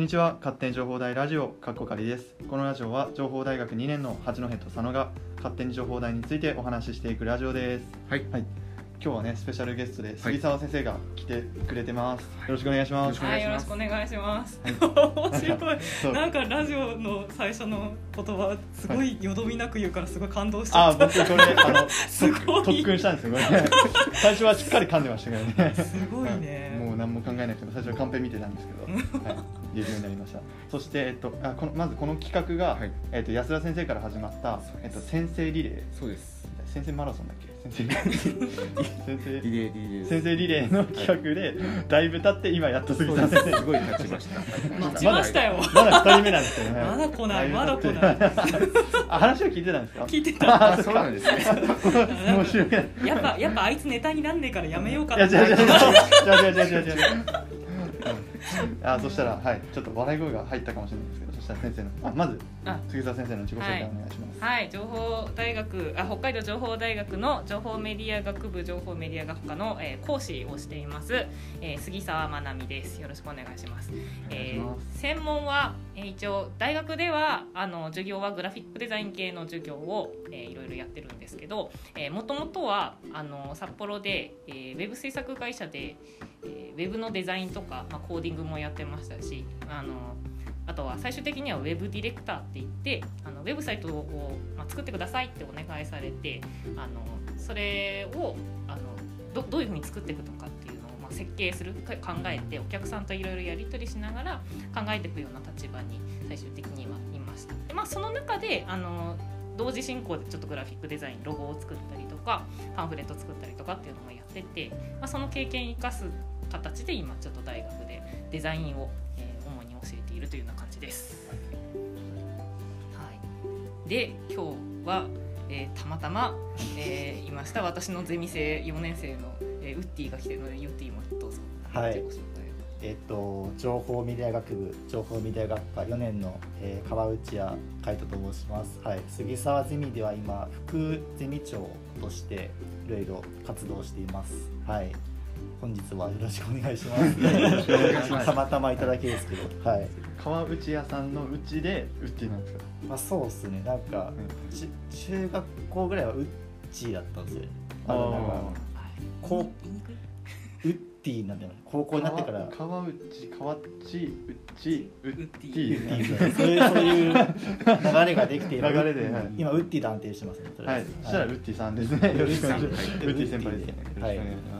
んにちは。勝手に情報大ラジオかっこかりです。このラジオは情報大学2年の八戸と佐野が勝手に情報大についてお話ししていくラジオです。はい、はい。今日はねスペシャルゲストで杉沢先生が来てくれてます、よろしくお願いします、はい、よろしくお願いします。はい。面白い。なんかラジオの最初の言葉すごいよどみなく言うからすごい感動しちゃった。あ僕これあの すごい。特訓したんですよこれ 最初はしっかり噛んでましたけどね。すごいね。もう何も考えなくても最初はカンペ見てたんですけど、はい、いるようになりました。そして、えっと、あこのまずこの企画が、はい、えっと、安田先生から始まった、えっと、先生リレー。そうです。先生マラソンだっけ？先生リレー。先生 リレーの企画で、だいぶ経って今やっと杉田先生す。ごい立ちました。待ちましたよ。まだ二人目なんですけどね。まだ来ない。まだ来ない。あ話を聞いてたんですか？聞いてた。あそうなんですね。面白い。やっぱやっぱあいつネタになんねえからやめようかな。じゃじゃじゃじゃじゃじゃじゃあそしたらはいちょっと笑い声が入ったかもしれないですけど。そしたら先生のあまずあ。杉沢先生の自己紹介お願いします、はい、情報大学あ北海道情報大学の情報メディア学部情報メディア学科の、えー講師をしています、えー杉沢まなみです。よろしくお願いします。えーます。専門は、えー一応大学ではあの授業はグラフィックデザイン系の授業を、えーいろいろやってるんですけどもともとはあの札幌で、えーウェブ制作会社で、えーウェブのデザインとか、まあ、コーディングもやってましたしあのあとは最終的にはウェブディレクターって言ってあのウェブサイトを、ま、作ってくださいってお願いされてあのそれをあのどどういうふうに作っていくのかっていうのを、まあ、設計する考えてお客さんといろいろやり取りしながら考えていくような立場に最終的にはいました。でまあ、その中であの同時進行でちょっとグラフィックデザインロゴを作ったりとかパンフレット作ったりとかっていうのもやってて、まあ、その経験生かす形で今ちょっと大学でデザインを、えーいるというような感じです。はい、で今日は、えーたまたま、えーいました。私のゼミ生4年生の、えーウッディが来てるのでウッディもどうぞ。はい。えっと、情報メディア学部情報メディア学科4年の、えー川内谷海人と申します、はい、杉沢ゼミでは今副ゼミ長としていろいろ活動しています。はい本日はよろしくお願いします。たまたまいただけですけど。はい。川内屋さんのうちでウッディなんですか？まあそうっすね。なんか、ち中学校ぐらいはウッチーだったんですよ。あのなんかこう言いにくいウッディなんだよね。高校になってから。川川内川内うちウッデウッディそういうそういう流れができて流れではい。今ウッディで安定してますねはい。そしたらウッディさんですね。ウはい。ッディ先輩ですね。よろしくおはい願いします。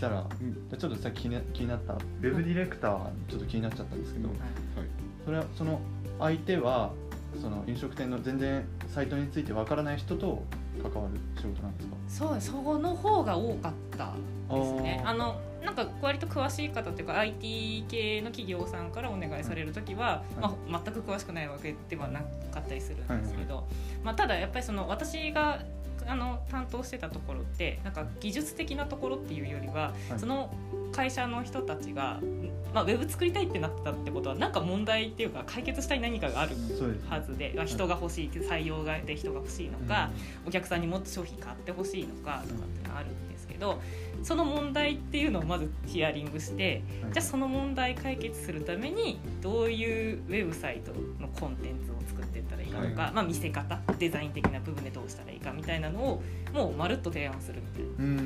したら、じゃあちょっとさ気にな気になった。ウェブディレクターちょっと気になっちゃったんですけど、はい。それはその相手はその飲食店の全然サイトについてわからない人と関わる仕事なんですか？そうそこの方が多かったですね。あのなんか割と詳しい方っていうか IT 系の企業さんからお願いされる時は、はい。まあ、全く詳しくないわけではなかったりするんですけど、まあ、ただやっぱりその私があの担当してたところってなんか技術的なところっていうよりは、はい。その会社の人たちが、まあ、ウェブ作りたいってなってたってことはなんか問題っていうか解決したい何かがある。はずで、まあ人が欲しいって採用がで人が欲しいのか、お客さんにもっと商品買ってほしいのかとかっていうのがあるんですけどその問題っていうのをまずヒアリングしてはい。じゃあその問題解決するためにどういうウェブサイトのコンテンツったらいいかとか、はまあ、見せ方デザイン的な部分でどうしたらいいかみたいなのをもうまるっと提案するみたいな。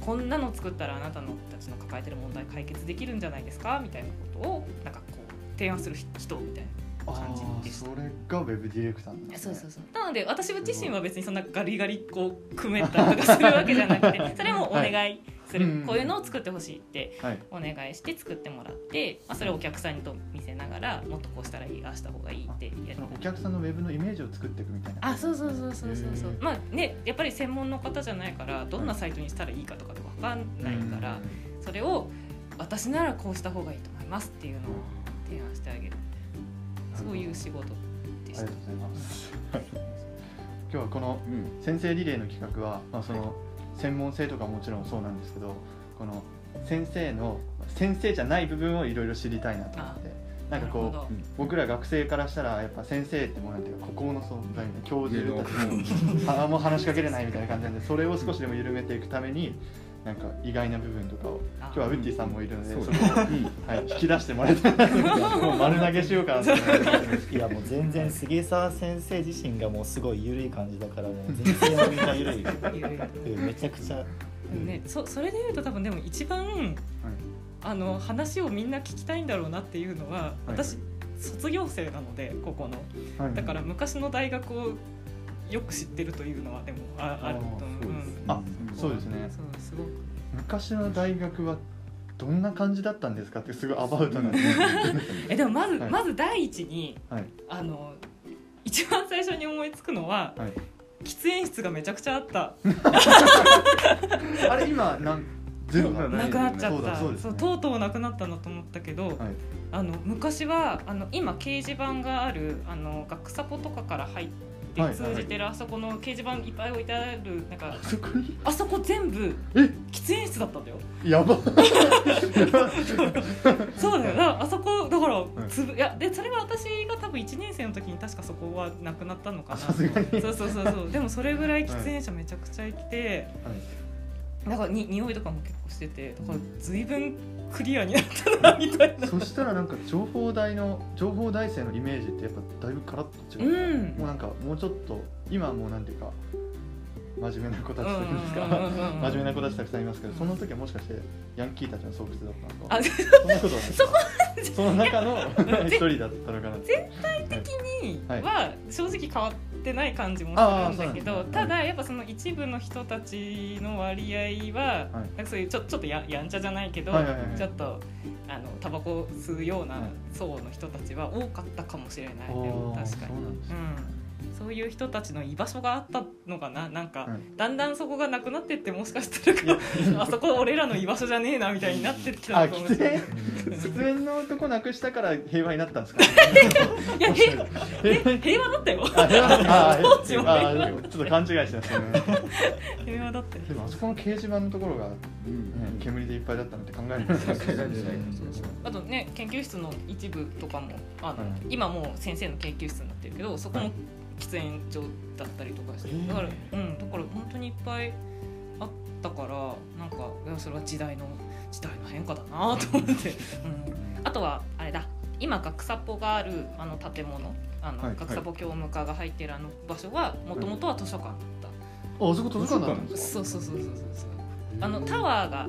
こんなの作ったらあなたのたちの抱えてる問題解決できるんじゃないですかみたいなことをなんかこう提案する人みたいな。あ感じあ、でしたそれがウェブディレクターなんですね。そうそうそう。なので私自身は別にそんなガリガリこう組めたりとかするわけじゃなくてそれもお願いする、はい。うんこういうのを作ってほしいってはい。お願いして作ってもらって、まあ、それをお客さんにと見せながらもっとこうしたらいいああした方がいいってやるお客さんのウェブのイメージを作っていくみたいな。あそうそうそうそうそうそうまあねやっぱり専門の方じゃないからどんなサイトにしたらいいかとかで分かんないからそれを私ならこうした方がいいと思いますっていうのを提案してあげるそういう仕事でした。ありがとうございます。今日はこのうん。先生リレーの企画は、まあ、その専門性とかもちろんそうなんですけどこの先生の先生じゃない部分をいろいろ知りたいなと思って。なんかこう僕ら学生からしたらやっぱ先生ってもうなんていうか孤高の存在で教授たち上も。あもう話しかけれないみたいな感じなんでそれを少しでも緩めていくためになんか意外な部分とかを。今日はウッディさんもいるのでそうそこを、はい、引き出してもらいたいもう丸投げしようかなと思いやもう全然杉沢先生自身がもうすごい緩い感じだからもう全然もみんな緩い。うんめちゃくちゃ、うんね、そそれでいうと多分でも一番あの話をみんな聞きたいんだろうなっていうのは私卒業生なのでここの。はい。だから昔の大学をよく知ってるというのはでもああると思う、うん、あそうですね。そうすごく。昔の大学はどんな感じだったんですかってすごいアバウトな。んですえでもまず、はい。まず第一にはい。あの一番最初に思いつくのははい。喫煙室がめちゃくちゃあった。あれ今なんゼロななくなっちゃった。だそうね。とうとうなくなったなと思ったけど、はい。あの昔はあの今掲示板があるあの学サポとかから入ってはい通じてるあそこの掲示板いっぱい置いてあるなんかあそこ全部え？喫煙室だったんだよ。やば。そうだよ。だからあそこだからい。つぶ、い、やでそれは私が多分1年生の時に確かそこはなくなったのかな。そうそうそうそう。でもそれぐらい喫煙者めちゃくちゃいて、だからに匂いとかも結構しててだから随分クリアになったなみたいな。そしたらなんか情報大の情報大生のイメージってやっぱだいぶカラッと違う、うん。もうなんかもうちょっと今はもうなんていうか真面目な子たちというんですか真面目な子たちたくさんいますけどその時はもしかしてヤンキーたちの巣窟だったあのかそんなことはない。その中の一人だったのかな？全体的にはい。は正直変わってない感じもするんだけど、ねただやっぱその一部の人たちの割合は、はい。なんかそういうちょちょっとややんちゃじゃないけど、はいはいはい。はいちょっとあのタバコ吸うようなはい。層の人たちは多かったかもしれない、でおーも確かに。うん、そういう人たちの居場所があったのかな？なんか、はいだんだんそこがなくなってってもしかしたら あそこ俺らの居場所じゃねえなみたいになってきたあのかもし喫れない。煙喫煙のとこなくしたから平和になったんですか？いや平和平和だったよ。ちょっと勘違いしてたね。平和だったよ。でもあそこの掲示板のところが、ね、煙でいっぱいだったのって考えられないですね。あとね研究室の一部とかもあの、はい。今もう先生の研究室になってるけどそこも喫煙所だったりとかして、えー。だからうんだから本当にいっぱいあったからなんかそれは時代の時代の変化だなと思って、うん、あとはあれだ今学サポがあるあの建物あの、はい学サポ教務課が入ってるあの場所はもともとは図書館だった、あそこ図書館だったんですか？そうそうそうそうそうそう。あのタワーが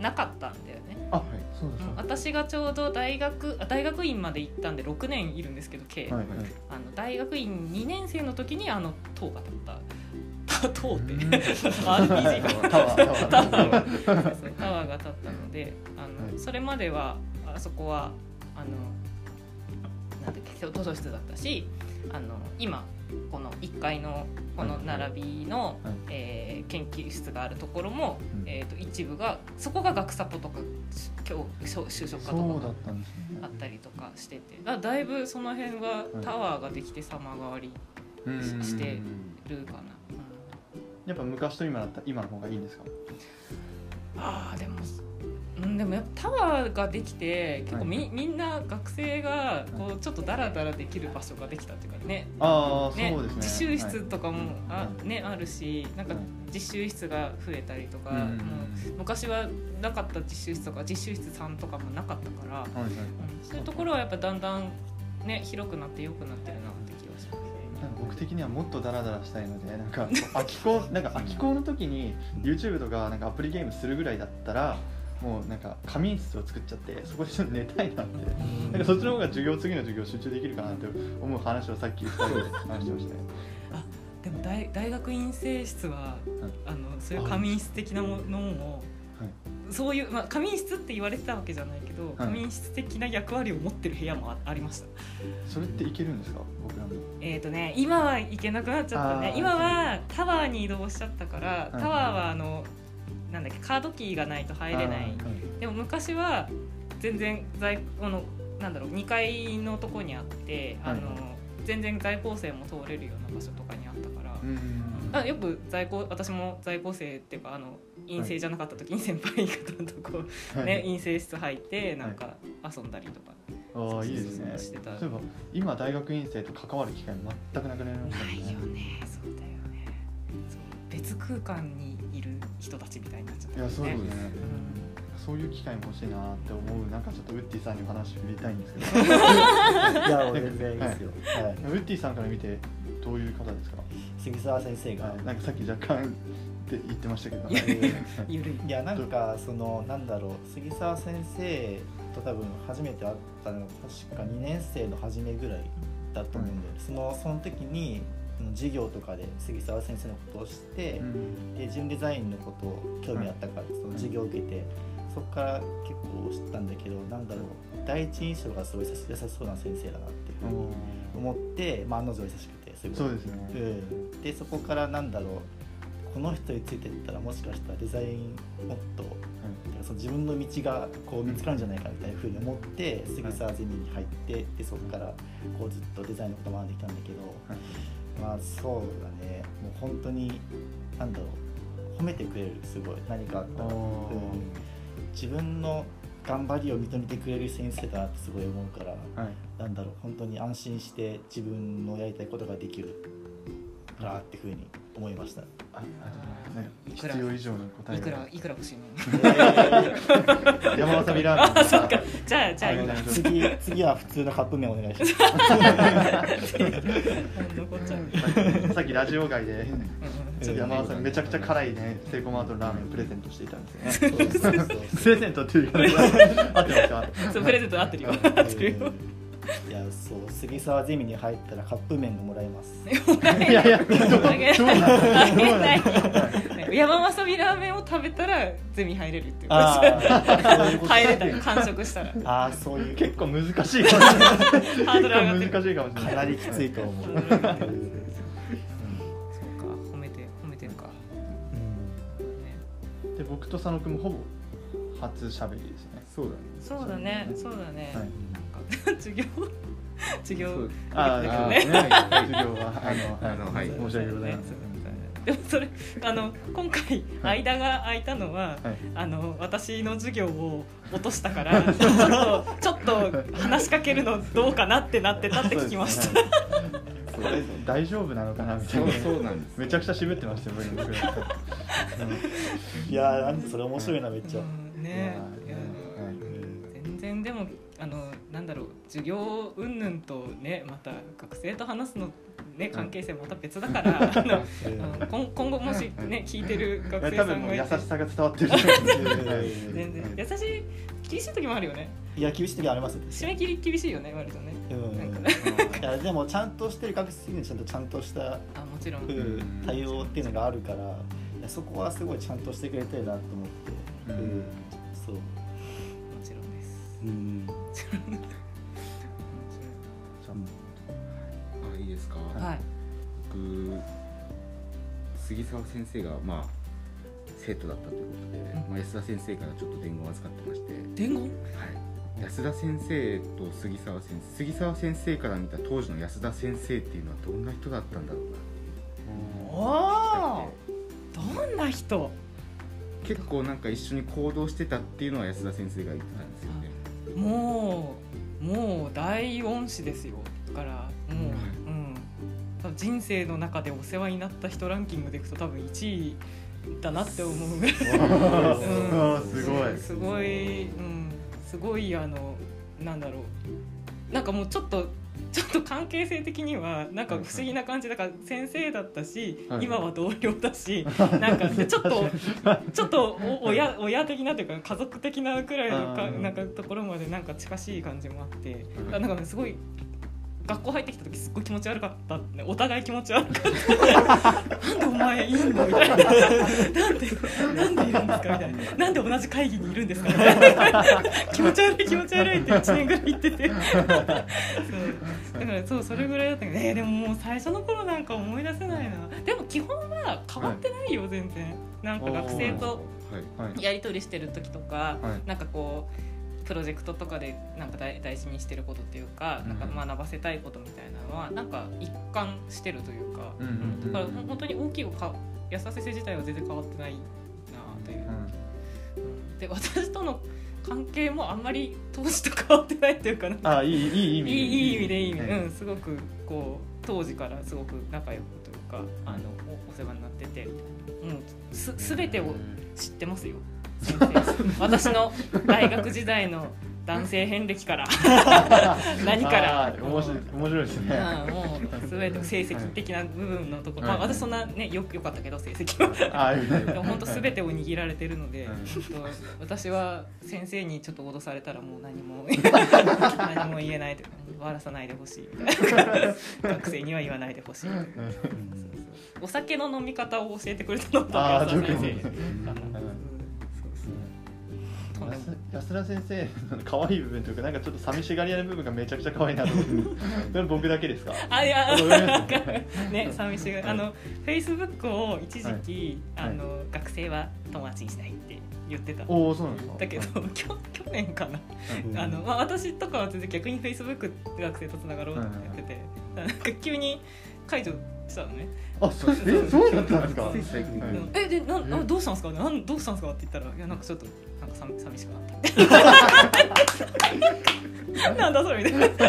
なかったんだよね。あそうですうん私がちょうど大学あ大学院まで行ったんで6年いるんですけど計、はいはい。あの大学院2年生の時にあの塔が建っ た。塔って。うん。RPG が。タワー。タワー。タワー。そうそうタワーが建ったのであの、はい。それまではあそこはあのなんだっけ図書室だったしあの今この1階のこの並びの、はい。えー研究室があるところも、うん。えー、と一部がそこが学サポとか今日就職課とかあったりとかしててだだいぶその辺はタワーができて様変わりうんしてるかな、やっぱ昔と今だったら今の方がいいんですか？うん、あーでもうん、でもやっぱタワーができて結構み,、はいみんな学生がこうちょっとダラダラできる場所ができたっていうかね。ああねそうですね。実習室とかも、あはいね、あるしなんかはい。実習室が増えたりとか、うん昔はなかった実習室とか実習室さんとかもなかったから、はいはい。うんそういうところはやっぱだんだん、ね、広くなって良くなってるなって気がします僕的にはもっとダラダラしたいので なんか空き校なんか空き校の時に YouTube とかなんかアプリゲームするぐらいだったらもうなんか仮眠室を作っちゃってそこでちょっと寝たいなって。なんかそっちの方が授業次の授業集中できるかなって思う話をさっき2人で話してましたね。でも大大学院生室は、あのそういう仮眠室的なものも、そういう、まあ、仮眠室って言われてたわけじゃないけど、仮眠室的な役割を持ってる部屋もあありました。それっていけるんですか？僕らも。えーとね、今は行けなくなっちゃったね。今はタワーに移動しちゃったから、い。タワーはあのなんだっけカードキーがないと入れない。はい。でも昔は全然在あのなんだろう2階のとこにあって、あのはい。全然在校生も通れるような場所とかにあったから、うんあよく在校私も在校生っていうかあの陰性じゃなかった時に先輩方とこう、ね、陰性室入ってなんか遊んだりとか、ああいいですね。してた。そういえば今大学院生と関わる機会全くなくなりましたないよね。そうだよね。別空間に人たちみたいになっちゃっいやたよね。そうですね。うん。そういう機会も欲しいなって思うなんかちょっとウッディさんにお話振りたいんですけど。いや 全然いいですよ、はい。ウッディさんから見てどういう方ですか、杉沢先生が、はい、なんかさっき若干って言ってましたけど。いやはい。ゆるい。いやなんかそのなんだろう。杉沢先生と多分初めて会ったのが確か2年生の初めぐらいだと思うんだよ、そのその時にうん授業とかで杉沢先生のことを知って、で自分デザインのことを興味あったからその授業を受けて、そこから結構知ったんだけどなんだろう第一印象がすごい優し優しそうな先生だなっていうふうに思って、まあ、案の定優しくてすごい。そうですね。うん、でそこからなんだろうこの人についてったらもしかしたらデザインもっとその自分の道がこう見つかるんじゃないかみたいなふうに思って杉沢ゼミに入ってでそこからこうずっとデザインのこと学んできたんだけど、まあそうだね。もう本当になんだろう。褒めてくれるすごい。何かあったら、うん。自分の頑張りを認めてくれる先生だなってすごい思うから。はい。なんだろう。本当に安心して自分のやりたいことができるかなっていうふうに思いました。ああ必要以上の答えいくら？がいくら欲しいの？山わさびラーメンあそっか。じゃあじゃあ次次は普通のカップ麺お願いします。残っちゃうさっきラジオ外で山田さんめちゃくちゃ辛いねセイコーマートのラーメンをプレゼントしていたんですよね。プレゼントっていう言い方合ってます。かそうプレゼント合ってるよ。合ってるよいやそう杉沢ゼミに入ったらカップ麺がもらえます。いやいや山わさびラーメンを食べたらゼミ入れるっていう。入れたよ完食したら。ああそういう結構難しいハードル上がってる。構難しいかもしれない。かなりきついと思う。そうか褒めて褒めてるか、ね、で僕と佐野くんもほぼ初喋りですね。そうだね。そうだねそうだね、授業？授業？あね。あね授業はあのあのはい。申し訳ございません。でもそれあの今回はい。間が空いたのは、はい。あの私の授業を落としたから ちょっとちょっと話しかけるのどうかなってなってたって聞きました、大丈夫なのかなみたいな。そうそうなんですめちゃくちゃ渋ってましたよ僕いやーなんでそれ面白いなめっちゃ。うん。ね。いやいやはい。全然でもあのなんだろう授業云々とねまた学生と話すのね関係性また別だから、あの今今後もしね聞いてる学生さんが優しさが伝わってる。は い全然。優しい厳しい時もあるよね。いや厳しい時あります。よ。締め切り厳しいよね割とね。いやでもちゃんとしてる学生にちゃんとちゃんとした、あもちろん、うん対応っていうのがあるからいやそこはすごいちゃんとしてくれてるなと思って、うん。うん。そう、うん、あい。いですか、はい。僕杉沢先生がまあ生徒だったということで、うん。まあ、安田先生からちょっと伝言を預かってまして、伝言？はい、安田先生と杉沢先生杉沢先生から見た当時の安田先生っていうのはどんな人だったんだろうなっていう。おおどんな人？結構なんか一緒に行動してたっていうのは安田先生が言ってたもうもう大恩師ですよ。だからもう、うん、多分人生の中でお世話になった人ランキングでいくと多分1位だなって思うぐらい。すごい。すごい、うん、すごいあのなんだろう。なんかもうちょっとちょっと関係性的にはなんか不思議な感じ。だから先生だったし、はい今は同僚だし なんかでちょっとちょっとお親親的なというか家族的なくらいのかなんかところまでなんか近しい感じもあって、うんなんかねすごい学校入ってきた時すっごい気持ち悪かったってお互い気持ち悪かった なんでお前いんのみたいな。なんでなんでいるんですかみたいな。なんで同じ会議にいるんですかみたいな。気持ち悪い気持ち悪いって1年ぐらい言ってて。そう。だからそうそれぐらいだったけど、えーでももう最初の頃なんか思い出せないな。でも基本は変わってないよ、全然。なんか学生とはい。はい。やり取りしてる時とか、はい。なんかこうプロジェクトとかでなんか大大事にしてることっていうか、うん。なんか学ばせたいことみたいなのはなんか一貫してるというか、うんだから本当に大きくか安田先生自体は全然変わってないなという、うんで私との関係もあんまり当時と変わってないっていうかなあいいいい意味いいいい意味でいい意味、はいうんすごくこう当時からすごく仲良くかかあのおお世話になっててもうす全てを知ってますよ。私の大学時代の男性遍歴から。何から。面白い面白いですね。うんもう全て成績的な部分のとこ。ろ、まあ、はい私そんなねよよかったけど成績は。でも本当全てを握られてるので、うん。ちょっと私は先生にちょっと脅されたらもう何も 何も言えない笑わさないでほしいみたいな。学生には言わないでほしいみたいな。うん。お酒の飲み方を教えてくれたのとあー安田先生安田先生の 可愛い部分というかなんかちょっと寂しがり屋の部分がめちゃくちゃ可愛いなと思って。それ僕だけですか？あいや ね寂しがあのフェイスブックを一時期、はい。あの学生は友達にしないって言ってた。おおそうなんですか？だけど、きょ去年かな、うん。あのまあ、私とかは全然逆にフェイスブックで学生とつながろうって言ってて、なんか急に解除したのね。あそうえそう。だったんですか？えでなどうしたんですか？なんどうしたんですか？って言ったらいやなんかちょっとなんか寂寂しくなった。なんだそれみたいな。なんか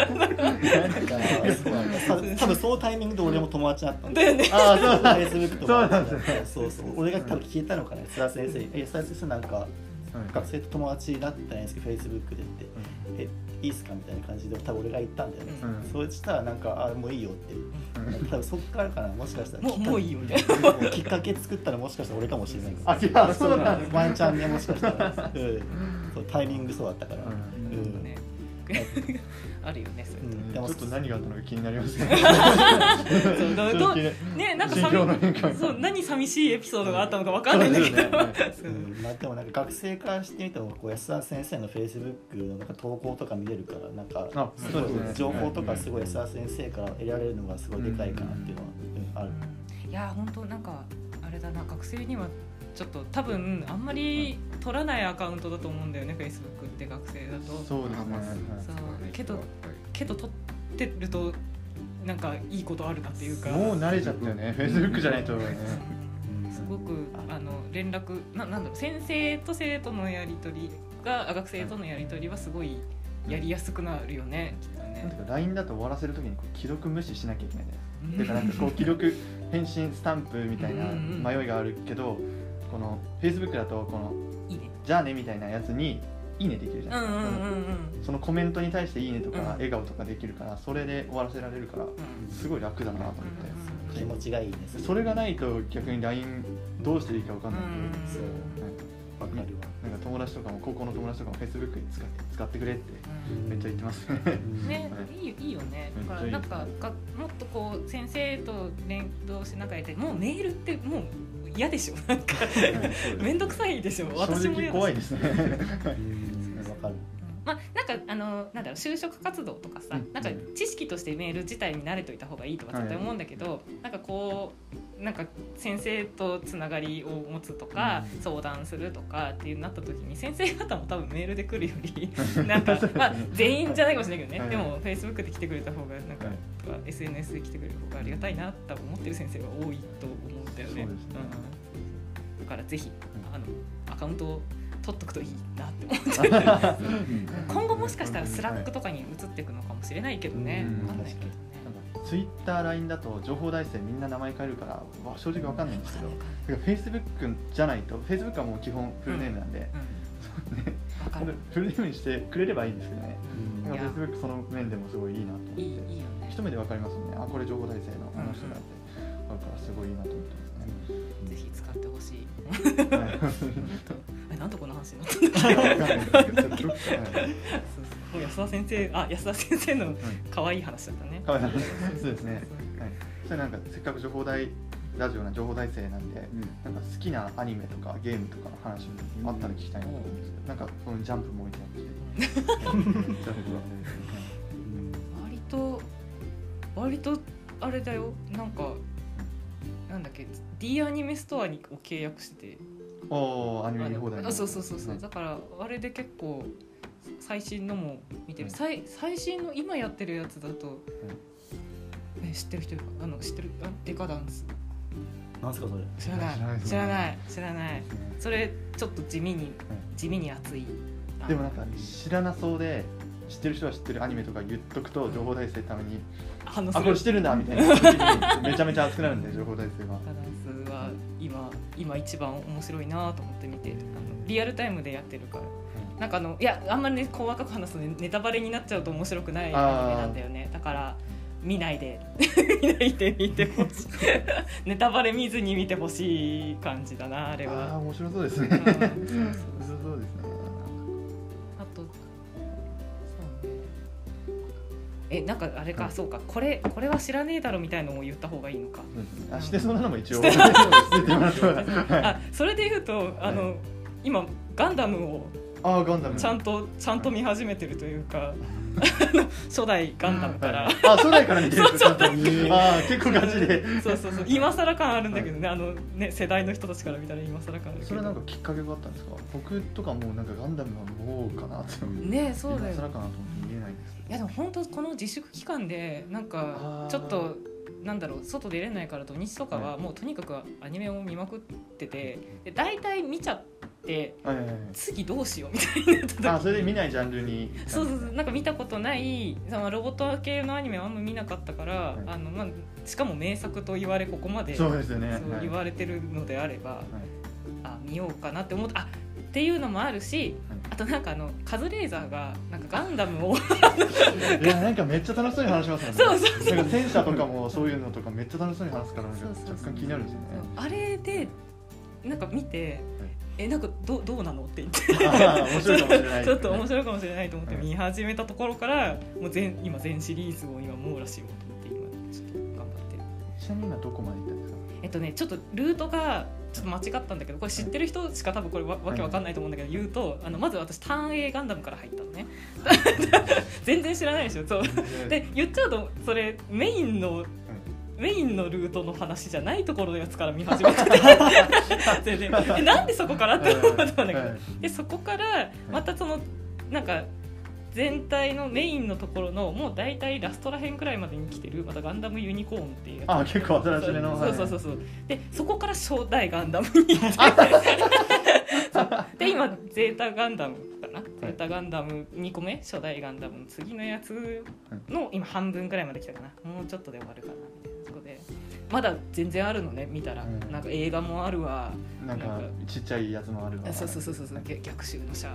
そう多分そのタイミングで俺も友達になったんだ。よね。ああそうフェイスブックとそうそうそう。俺が多分聞いたのかな。津田先生。え津田先生なんかはい学生と友達になったんですけどフェイスブックでって。えいいっすかみたいな感じで多分俺が言ったんだよね、うん。そうしたらなんかあもういいよって。多分そっからかなもしかしたら。もうもういいよみたいなきっかけ作ったらもしかしたら俺かもしれない。あいやそうなんですワンチャンねもしかしたら、うん、そうタイミングそうだったから、うん。うん。ね あるよねそれうん。ちょっと何があったのか気になりますねそうねなんか心境の変化が。そう何寂しいエピソードがあったのかわかんないんだけど、そううん。まあ、でもなんか学生からしてみてもこう安田先生のフェイスブックのなんか投稿とか見れるからなんかあすごいそうですね。情報とかすごい安田先生から得られるのがすごいでかいかなっていうのは、うん。ある。いや本当なんかあれだな学生にはちょっと多分あんまり取らないアカウントだと思うんだよねフェイスブックって学生だと。そうですね。けどけど取ってるとなんかいいことあるなっていうか。もう慣れちゃったよねフェイスブックじゃないとね。うん。すごくあの連絡ななんだろう先生と生徒のやり取りがあ学生とのやり取りはすごいやりやすくなるよねきっとね。LINE だと終わらせるときにこう既読無視しなきゃいけないじゃないですか。うん。だからなんかこう既読返信スタンプみたいなうんうん。迷いがあるけどこの Facebook だとこのいいねじゃあねみたいなやつにいいねできるじゃないですか、うんうんうんうん。そのコメントに対していいねとかうん。笑顔とかできるからそれで終わらせられるからうん。すごい楽だなと思って。うん。気持ちがいいですそれがないと逆に LINE どうしていいか分かんないんでうん。そう。わかるわ。なんか友達とかも高校の友達とかも Facebook に使って使ってくれってうん。めっちゃ言ってますね。ねは、いいよいい。よねだからなんかがもっとこう先生と連動しながらやってもうメールってもう嫌でしょなんか。面倒くさいでしょ私も嫌ですね。うん。わかる。まあ、なんかあのなんだろう就職活動とかさ、うん。なんか知識としてメール自体に慣れといた方がいいとか絶対思うんだけど、なんかこうなんか先生とつながりを持つとか、相談するとかっていうなった時に先生方も多分メールで来るより なんか、まあ、全員じゃないかもしれないけどね、はい。でも Facebook で来てくれた方がなんか、か SNS で来てくれる方がありがたいなと思ってる先生が多いと思うんだよね。そうですね。うん。だからぜひあのアカウントを取っとくといいなって思って 今後もしかしたら Slack とかに移っていくのかもしれないけどね、うん。わかんないけどね。なんか Twitter、LINE だと情報大生みんな名前変えるからわ正直わかんないんですけど。だから Facebook じゃないと Facebook はもう基本フルネームなんで、うん。ねわかる。フルネームにしてくれればいいんですけどね。うん。なんか Facebook その面でもすごいいいなと思って。いいいいよね。一目でわかりますね。あこれ情報大生のあの人だって。あるからすごいいいなと思ってぜひ使ってほしい。はい。えなんでこの話になったんだっけ安田先生あ安田先生の可愛い話だったね。かわいいそうですね。はい。それなんかせっかく情報大ラジオな情報大生なんでなんか好きなアニメとかゲームとかの話もあったら聞きたいなと思うんですけど、なんかこのジャンプも置いてあって、はい割と割とあれだよ。なんかなんだっけ D アニメストアにを契約して。ておーアニメ見放題のあそうそうそうそう、はいだからあれで結構最新のも見てる、はい最最新の今やってるやつだと、え知ってる人いるか？あの知ってる？あデカダンス。なんすかそれ？知らない。知らない知らない。それちょっと地味に地味に熱い。あでもなんか知らなそうで知ってる人は知ってるアニメとか言っとくと情報大生のために反応する。あこれ知ってるんだみたいな。めちゃめちゃ熱くなるんで情報大生は。バランスは今今一番面白いなと思って見てあのリアルタイムでやってるから。なんかあのいやあんまりね細かく話すとねネタバレになっちゃうと面白くないアニメなんだよね。だから見ないで。見ないで見てほしい。ネタバレ見ずに見てほしい感じだなあれああは。面白そうですね。面白そうですねえなんかあれか、はいそうか。これこれは知らねえだろみたいのも言った方がいいのか。そうですねあしてそうなのも一応。それで言うとあの、今ガンダムをあーガンダム。ちゃんとちゃんと見始めてるというか 初代ガンダムから、はいあ初代から見てる。ああ結構ガチで。そうそうそう。今更感あるんだけどね、あのね世代の人たちから見たら今更感あるそれなんかきっかけがあったんですか？僕とかもうなんかガンダムはもうかなって。ねそうだよ。今更かなと思っていやでも本当この自粛期間でなんかちょっとなんだろう外出れないから土日とかははもうとにかくアニメを見まくっててで大体見ちゃって次どうしようみたいになった時あそれで見ないジャンルに。そうそうそう。なんか見たことないそのロボット系のアニメはあんま見なかったから、はい。あのまあ、しかも名作と言われここまでそうですよねそうはい言われてるのであれば、はい。あ見ようかなって思ってあっていうのもあるしはい。あとなんかあのカズレーザーがなんかガンダムを いやなんかめっちゃ楽しそうに話しますよね。そうそうそう。なんか戦車とかもそういうのとかめっちゃ楽しそうに話すからなんか若干気になるんですよね。あれでなんか見て、えなんかどどうなのって言って。面白いかもしれない。ちょっと面白いかもしれないと思ってはい。見始めたところからもう全今全シリーズを今網羅しようと思って今ちょっと頑張ってる。ちなみに今どこまで行ったんですか？えっとねちょっとルートがちょっと間違ったんだけどこれ知ってる人しか多分これわわけわかんないと思うんだけど言うとあのまず私ターン A ガンダムから入ったのね。全然知らないでしょ。そう。で言っちゃうとそれメインのメインのルートの話じゃないところのやつから見始めて 全然。えなんでそこからって思ったんだけど。はいでそこからまたそのなんか全体のメインのところのもう大体ラストらへんくらいまでに来てるまたガンダムユニコーンっていうあ結構新しめのそうそうそうそう。でそこから初代ガンダムに行っ で今ゼータガンダムかな、ゼータガンダム2個目初代ガンダムの次のやつの今半分くらいまで来たかな。もうちょっとで終わるかなみたいなとこで。まだ全然あるのね見たら、うん。なんか映画もあるわなんかちっちゃいやつもあるわ。そうそうそうそうそう逆逆襲のシャア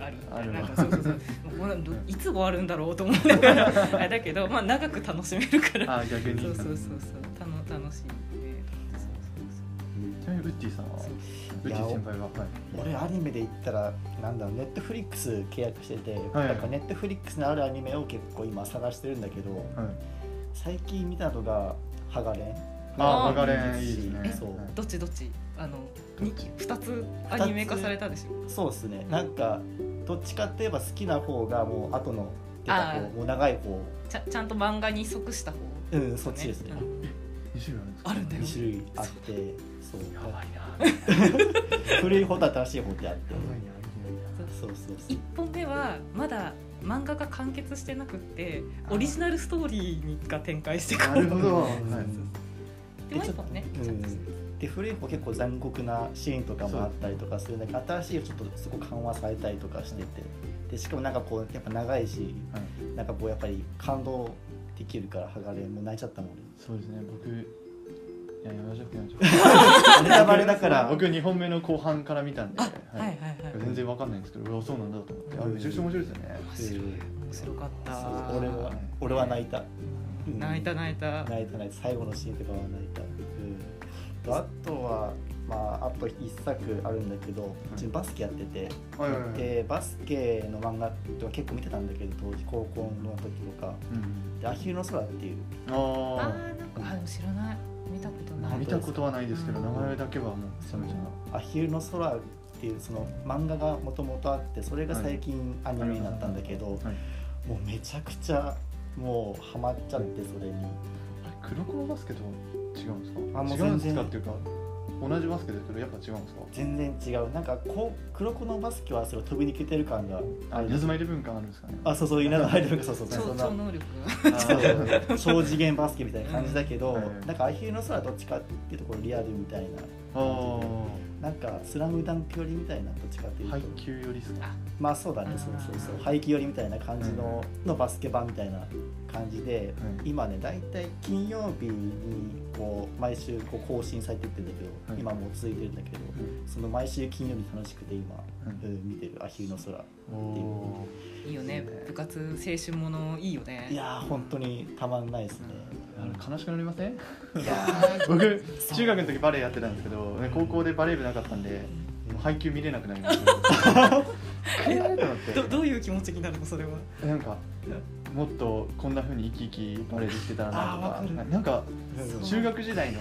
がありあるわ。なんかそうそうそ う。いつ終わるんだろうと思いながら。だけどまあ長く楽しめるから。あ逆に。そうそうそうそう。楽楽しいんで。そうそうちなみにウッディさんは？ウッディ先輩は？はい。俺アニメで言ったらなんだろうネットフリックス契約してて、はいなんかネットフリックスにあるアニメを結構今探してるんだけどはい。最近見たのが「ハガレン」ああーバガレンいいですね。どっちどっち？あの2つアニメ化されたでしょ？そうですね。なんかどっちかって言えば好きな方がもう後の出た方もう長い方。ちゃちゃんと漫画に即した方？うんそっちですね。うん2種類あるんですか？あるんだよ。2種類あってそう。やばいな。古い方と新しい方ってあって。やばいなそうそうそう。1本目はまだ漫画が完結してなくってオリジナルストーリーが展開していくなるほど、ういでもう一本ね。うちゃんとしてんで古い方結構残酷なシーンとかもあったりとかするんだけど新しい方ちょっとそこ緩和されたりとかしてて。でしかもなんかこうやっぱ長いしはい。なんかこうやっぱり感動できるから剥がれもう泣いちゃったもんそうですね。僕いややめましょうやめましょう。ネタバレだから。僕2本目の後半から見たんで、あははいはいはい全然わかんないんですけどうわそうなんだと思って。あうん。めちゃくちゃ面白いですよね面白い。面白かった。俺は俺は泣いた。うん泣いた泣いた。泣いた泣いた。最後のシーンとかは泣いた、うん、あとはまああと一作あるんだけどうちバスケやってて、はいはいはい。でバスケの漫画とか結構見てたんだけど当時高校の時とか。うんで「アヒルの空」っていう。ああーなんかあでも知らない。見たことない。あ見たことはないですけど名前だけはもうめちゃめちゃアヒルの空っていうその漫画がもともとあってそれが最近アニメになったんだけど、はい。もうめちゃくちゃもうハマっちゃってそれに黒子のバスケと違うんですか？あもう違うんです全然。かっていうか同じバスケですけどやっぱ違うんですか？全然違う。なんかこう黒子のバスケはそれ飛び抜けてる感があ稲妻イレブン感あるんですかね。あそうそう稲田入るそうそうそう超そんな。超能力あそう。ー超次元バスケみたいな感じだけど、なんかアヒルの空はどっちかっていうところリアルみたいな。あー。なんかスラムダンク寄りみたいなどっちかっていうと、配球よりですか？まあそうだね。そうそうそう。配球寄りみたいな感じの,、のバスケ版みたいな感じで、はい。今ね大体金曜日にこう毎週こう更新されてってるんだけど、はい。今もう続いてるんだけど、その毎週金曜日楽しくて今、うん。うん見てる「アヒルの空」おいいよね。部活青春ものいいよね。いやー本当にたまんないですね、ー悲しくなりません？いや 僕中学の時バレエやってたんですけど高校でバレー部なかったんでもう配球見れなくなりました。どどういう気持ちになるのそれは？なんかもっとこんな風に生き生きバレーできてたらなとかなんかー中学時代の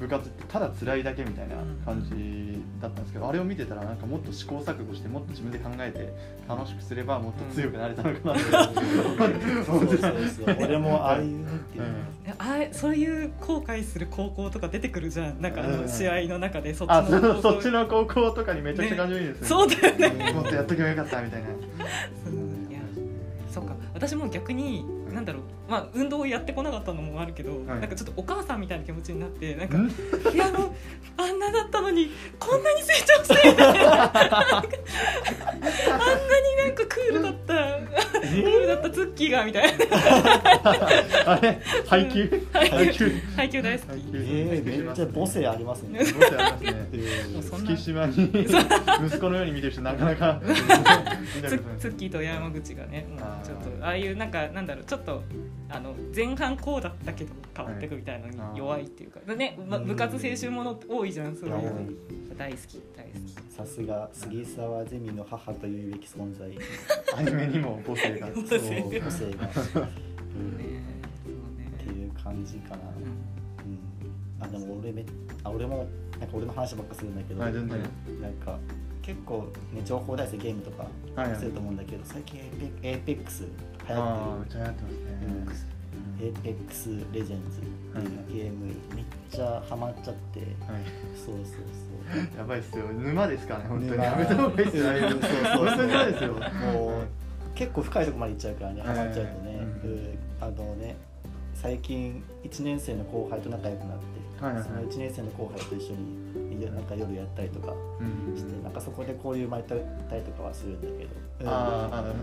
部活ってただ辛いだけみたいな感じだったんですけどあれを見てたらなんかもっと試行錯誤してもっと自分で考えて楽しくすればもっと強くなれたのかなって そうそうそう。俺もああいうっていう、えあれそういう後悔する高校とか出てくるじゃん。なんかあうんの試合の中でそっちの高校そっちの高校とかにめちゃくちゃ感情いいですねそうだよね。もっとやっとけばよかったみたいな 私も逆になんだろうまあ運動をやってこなかったのもあるけど、はい。なんかちょっとお母さんみたいな気持ちになってなんかん。ピアノあんなだったのにこんなに成長してみたいななんかあんなになんかクールだったクールだったツッキーがみたいな。あれ？配球配球配球大好き。えー、めっちゃ母性ありますね。母性ありますね。月島に 息子のように見てる人なかなか。ツツッキーと山口がね、ちょっとああいうなんかなんだろうちょっとあの前半こうだったけど変わっていくみたいなのに弱いっていうか、ね、ま、部活青春もの多いじゃんそういうの。大好き大好き。さすが杉沢ゼミの母というべき存在。アニメにも母性が。そ う母性が。母性が、うん、っねそうね。ていう感じかな、うん。うん、あでも俺めあ俺もなんか俺の話ばっかするんだけど、はい全然。なんか結構ね情報大生ゲームとかはいはい。すると思うんだけど、最近エーペックス流ああ行ってめっちゃ流行ってますね。るエーペックスレジェンズってい。うゲームめっちゃハマっちゃって、はい。そうそうそう。やばいっすよ。沼ですからね本当に。沼。やめた方がいいっすよ。そうそうそう。本当に沼ですよ。もう結構深いところまで行っちゃうからねハマっちゃうとね、うん。うん。あのね最近1年生の後輩と仲良くなって、はいはい。はいその1年生の後輩と一緒にいやなんか夜やったりとかうん。して、なんかそこで交流生まれたりとかはするんだけど、うん。あーあ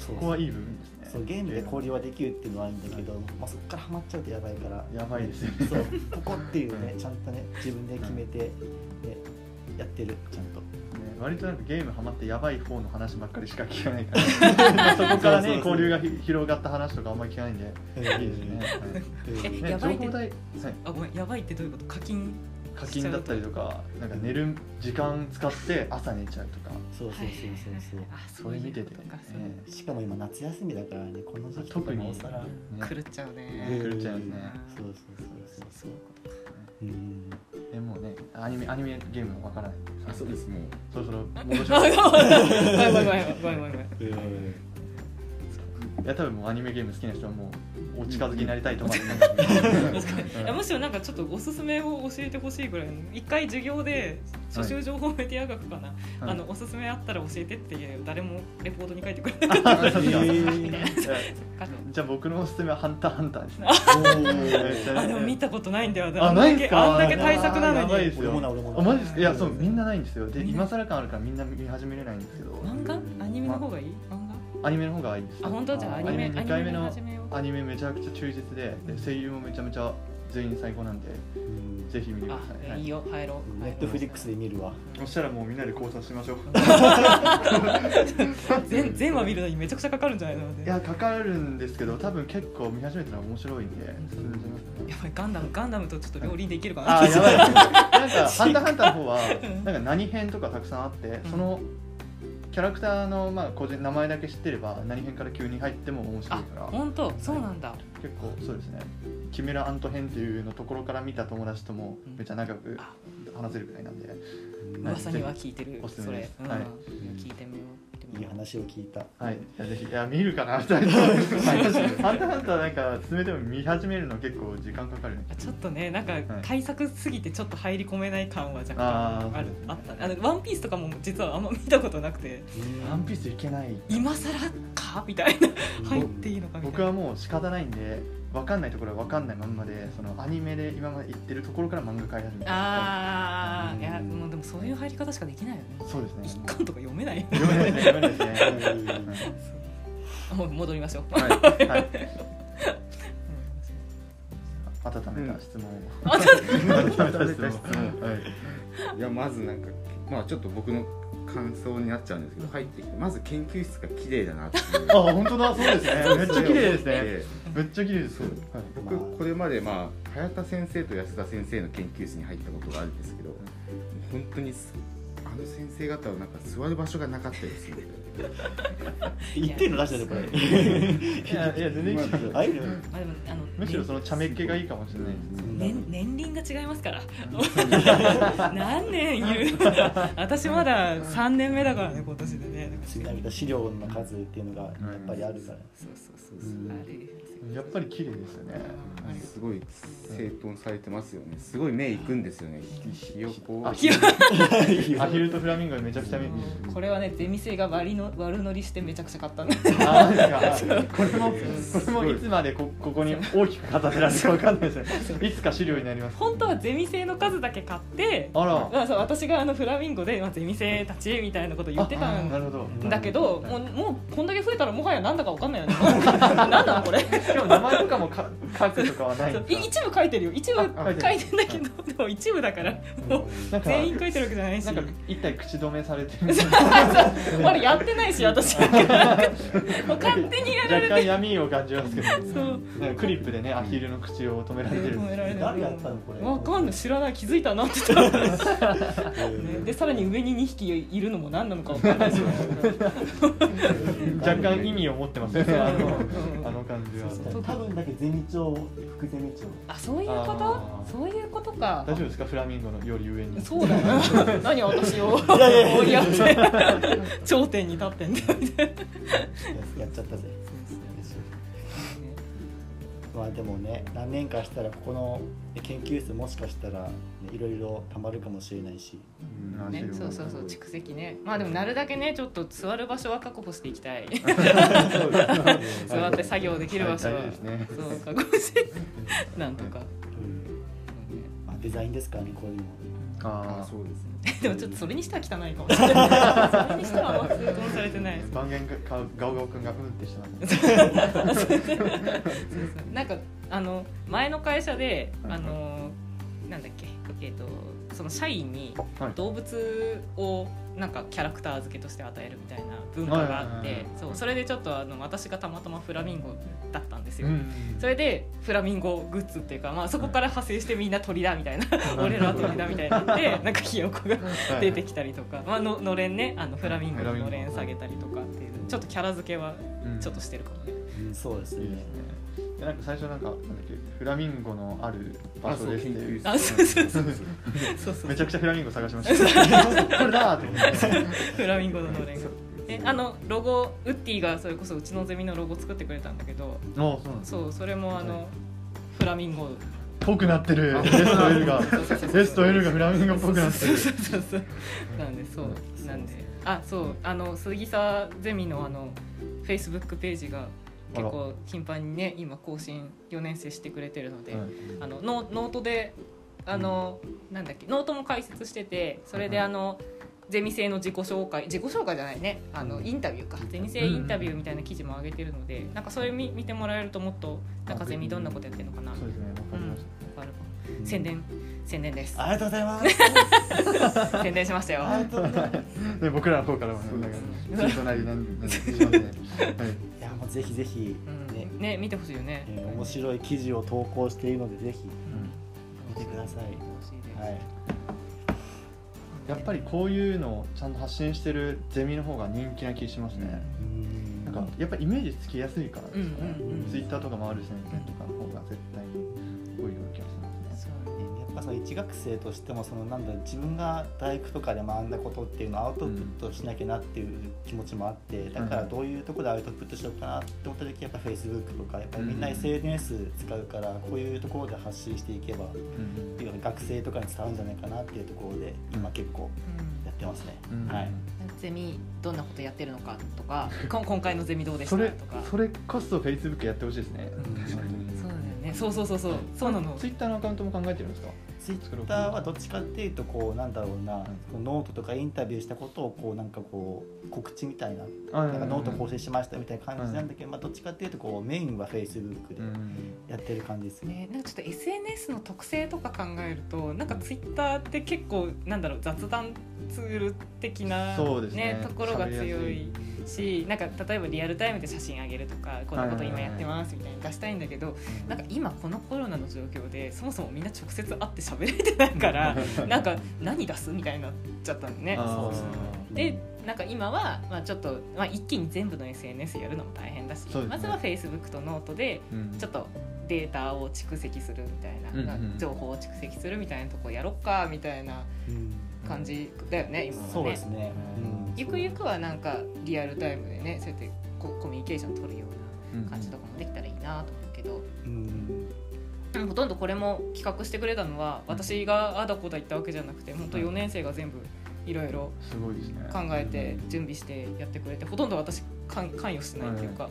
そこはいい部分ですね。そうゲームで交流はできるっていうのはいいんだけど、まあ、そこからハマっちゃうとやばいから。やばいですよね。そう。ここっていうねうんちゃんとね自分で決めて、ね、やってるちゃんと。ね割となんかゲームハマってやばい方の話ばっかりしか聞かないから。まあそこからね交流がひ広がった話とかあんまり聞かないんで。うんいいですね。はい。やばいって情報大はい。あごめんやばいってどういうこと？課金課金だったりとかなんか寝る時間使って朝寝ちゃうとか。そうそうそうそうそう。あそれ見ててね。しかも今夏休みだからねこの時期特になおさらね。狂っちゃうね。うん狂っちゃいますねそうそうそう。そういうこと。かうんえもうねアニメアニメゲームわからない。あそうですもうそろそろ戻します。ごめんごめんごめんごめんごめんいや多分もうアニメゲーム好きな人はもうお近づきになりたいと思って。いやむしろなんかちょっとおすすめを教えてほしいぐらいの一回授業で初習情報メディア学かな、あのおすすめあったら教えてって誰もレポートに書いてくれなかえー じゃあ僕のおすすめはハンターハンターです。ねあでも見たことないんだよ。あないんすか？あんだけ対策なのに。やマジですか？いやそうみんなないんですよ。で今更感あるからみんな見始めれないんですけど。漫画？アニメの方がいい？漫アニメの方がいいです画あ本当？じゃあアニメアニメ2回目のアニメ始めちゃくちゃ忠実でで声優もめちゃめちゃ全員最高なんでうん。ぜひ見てくだあさい、はいいいよ。入ろう。ネットフリックスで見るわ。そしたらもうみんなで考察しましょう。全全話見るのにめちゃくちゃかかるんじゃないの？いやかかるんですけど多分結構見始めたら面白いんで進めてますねやばいガンダムガンダムとちょっと両輪できるかな。あーやばい。なんか「ハンターハンター」の方はなんか何編とかたくさんあってそのキャラクターのまあ個人名前だけ知ってれば何編から急に入っても面白いあから。本当？そうなんだ。結構そうですね。キメラアント編っていうのところから見た友達ともめっちゃ長くあ。話せるくらいなんで。はい噂には聞いてるおすすそれ。うん。めですはい聞いてみよういい話を聞いた。はい、いやぜひ。いや見るかな。みたい。なハンターハンターなんか進めても見始めるの結構時間かかるね。ちょっとねなんか対策すぎてちょっと入り込めない感は若干ある。あった。あのワンピースとかも実はあんま見たことなくて。ワンピースいけない。今更か？みたいな。入っていいのかみたいな。僕はもう仕方ないんで分かんないところは分かんないまんまでそのアニメで今まで行ってるところから漫画買い始めた。ああいやもうでもそういう入り方しかできないよね。そうですね。一巻とか読めない。よ読めないですね読めない。ですねもう戻りましょう、はい、はい。はい、温めた質問を、温めた質問。はい。いやまずなんかまあちょっと僕の感想になっちゃうんですけど入ってきてまず研究室が綺麗だなっていう。あ本当だ。そうですね。めっちゃ綺麗ですね。でめっちゃ綺麗です。はい。僕これまでまあ早田先生と安田先生の研究室に入ったことがあるんですけど本当にすあの先生方はなんか座る場所がなかったですね 言ってんの出してるこれ。いやいや全然 いいですよあい。るまあでもあのむしろその茶目っ気がいいかもしれない。ですね年年輪が違いますから。何年言う。私まだ3年目だからね今年でね。ちなみに資料の数っていうのがやっぱりあるから、そうそうそうそう、うん。あれやっぱり綺麗ですよね。すごい整頓されてますよね。すごい目いくんですよね。ひよこ。アヒルとフラミンゴめちゃくちゃ見これはねゼミ生が割りの悪乗りしてめちゃくちゃ買ったの。あーなんか。これもこれもいつまでこここに大きく語ってられるかわかんないですね。いつか資料になります。本当はゼミ生の数だけ買ってあら。あそう私があのフラミンゴで、まあ、ゼミ生たちみたいなこと言ってたあなるほど。んだけどもうもうこんだけ増えたらもはやなんだかわかんないよね。なんなのこれしかも名前とかもか書くとかはない一部書いてるよ。一部あ書いてんだけどでも一部だから。もう。なんか全員書いてるわけじゃないし。なんか一体口止めされてる。まだやってないし私。もう勝手にやられ若干て闇を感じますけど。そう。なんかクリップでねアヒルの口を止められてる。止められてる。誰やったのこれ？わかんない。知らない。気づいたなってでさらに上に2匹いるのも何なのかわかんない。し若干意味を持ってますよねあの感じは多分だけゼミ長副ゼミ長。あそういうこと？そういうことか。大丈夫ですか？フラミンゴのより上にそうだよ。何私をいやいやいや追いやって頂点に立ってんだやっちゃったぜまあでもね何年かしたらここの研究室もしかしたら、ね、いろいろたまるかもしれないし。うん。ね、そうそうそう蓄積ね。まあでもなるだけねちょっと座る場所は確保していきたい。座って作業できる場所は、ね。そう確保して。なんとか、まあ、デザインですからねこういうのああそうですね。でもちょっとそれにしては汚いかもしれない。それにしてはあんま整頓されてない番犬がガオガオくんがうんってして。ますねそう。そうなんかあの前の会社であのなんだっけ？えっ、とその社員にはい。動物をなんかキャラクター付けとして与えるみたいな文化があってはいはいはいはい。そうそれでちょっとあの私がたまたまフラミンゴだったんですよ、うんそれでフラミンゴグッズっていうか、まあ、そこから派生してみんな鳥だみたいな 俺らは鳥だみたいになって なんかひよこが出てきたりとか、まあ、ののれんねあのフラミンゴののれん下げたりとかっていうちょっとキャラ付けはうんちょっとしてるかもね。うん。そうですねやなんか最初なんかなんだっけフラミンゴのある場所ですっていう。あそうそうそうそう。そうめちゃくちゃフラミンゴ探しました。これだーと思って。フラミンゴののれんが。えあのロゴウッディがそれこそうちのゼミのロゴ作ってくれたんだけど。おそうなんですそうそれもあのフラミンゴ。ぽくなってる。S と L が。S と L がフラミンゴっぽくなってる。そうそうそう。なんでそう。なんで。あそう。あの杉澤ゼミのあのフェイスブックページが結構頻繁にね今更新4年生してくれてるので、はいあのノノートであの、なんだっけノートも解説しててそれであの、ゼミ生の自己紹介自己紹介じゃないねあのインタビューか。ゼミ生インタビューみたいな記事も上げてるので、なんかそれ見見てもらえるともっとなんかゼミどんなことやってるのかな。そうですね宣伝宣伝です。ありがとうございます。宣伝しましたよ。僕らの方からもなんかうんツイートなんなんしますね。はいぜひぜひ、うん。ねね見てほしいよね。えー面白い記事を投稿しているのでぜひうん。見てください。見てほしいです。はい。やっぱりこういうのをちゃんと発信してるゼミの方が人気な気しますね、うん。なんかやっぱイメージつきやすいからですかね、うんうんうんツイッターとかもある先生とかの方が絶対にその一学生としてもそのなんだ自分が大学とかで学んだことっていうのをアウトプットしなきゃなっていう気持ちもあって、だからどういうところでアウトプットしようかなって思った時やっぱ Facebook とかやっぱりみんなうん SNS 使うからこういうところで発信していけばうん学生とかに伝わるんじゃないかなっていうところで今結構うん。やってますね、うん。はい。ゼミどんなことやってるのかとか 今回のゼミどうでしたそれとか。それこそ Facebook やってほしいですね、うん。そうだよそうそうそうそう。そうなの。ツイッターのアカウントも考えてるんですか？ツイッターはどっちかっていうとこうなんだろうな、こうノートとかインタビューしたことをこうなんかこう告知みたいなななんかノート更新しましたみたいな感じなんだけど、まあ、どっちかっていうとこうメインは Facebook でやってる感じですね。ね、なんかちょっと SNS の特性とか考えるとなんかツイッターって結構なんだろう雑談ツール的な、そうですね。ところが強いしなんか例えばリアルタイムで写真あげるとかこんなこと今やってますみたいに出したいんだけどなんか今このコロナの状況でそもそもみんな直接会って喋れてないからなんか何出すみたいになっちゃったんね。でなんか今は、まあ、ちょっと、まあ、一気に全部の SNS やるのも大変だし、ね。まずは Facebook とノートでうん。ちょっとデータを蓄積するみたいな、うんうん。情報を蓄積するみたいなとこやろっかみたいなうん。感じだよね今はね。そうですね。うんゆくゆくはなんかリアルタイムでねそうやってココミュニケーション取るよううんな感じとかもできたらいいな。と思うけど、うんほとんどこれも企画してくれたのは私があだこだ言ったわけじゃなくて本当4年生が全部いろいろ考えて準備してやってくれてほとんど私関関与してないっていうか、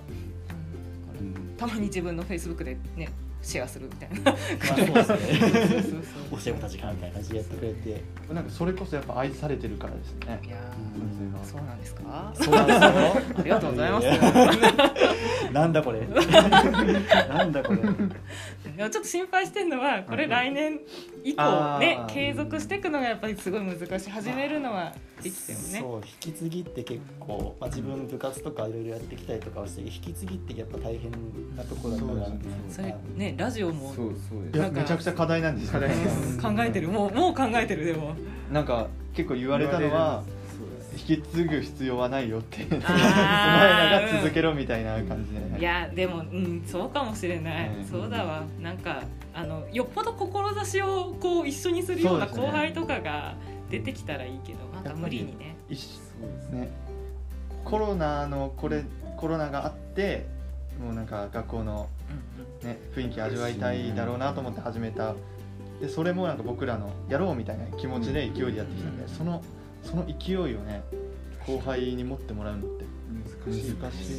うん。たまに自分のフェイスブックでねシェアするみたいな。まあそうですね。そうそうそう教え子たちかみたいな感じでやって。くれて。なんかそれこそやっぱ愛されてるからですね。いやうんーそうなんですか？そうなんですよ。ありがとうございます。やなんだこれ。なんだこれ。でもちょっと心配してるのはこれ来年以降ね継続していくのがやっぱりすごい難しい。始めるのはできてもね。そう引き継ぎって結構、まあ、自分部活とかいろいろやってきたりとかはして引き継ぎってやっぱ大変なところだからそうですねそれねラジオもそうそういです。やめちゃくちゃ課題なんですよ。ね課題です。考えてる。もうもう考えてるでも。なんか結構言われたのは引き継ぐ必要はないよって お前らが続けろみたいな感じで。いやでもうんそうかもしれない、うんそうだわ。なんかあのよっぽど志をこう一緒にするような後輩とかが出てきたらいいけどなんか無理にね。一そうですね。コロナのこれコロナがあってもうなんか学校の、うんね、雰囲気味わいたいだろうなと思って始めた。でそれもなんか僕らのやろうみたいな気持ちで勢いでやってきたんでそのその勢いをね後輩に持ってもらうのって難しい難しい。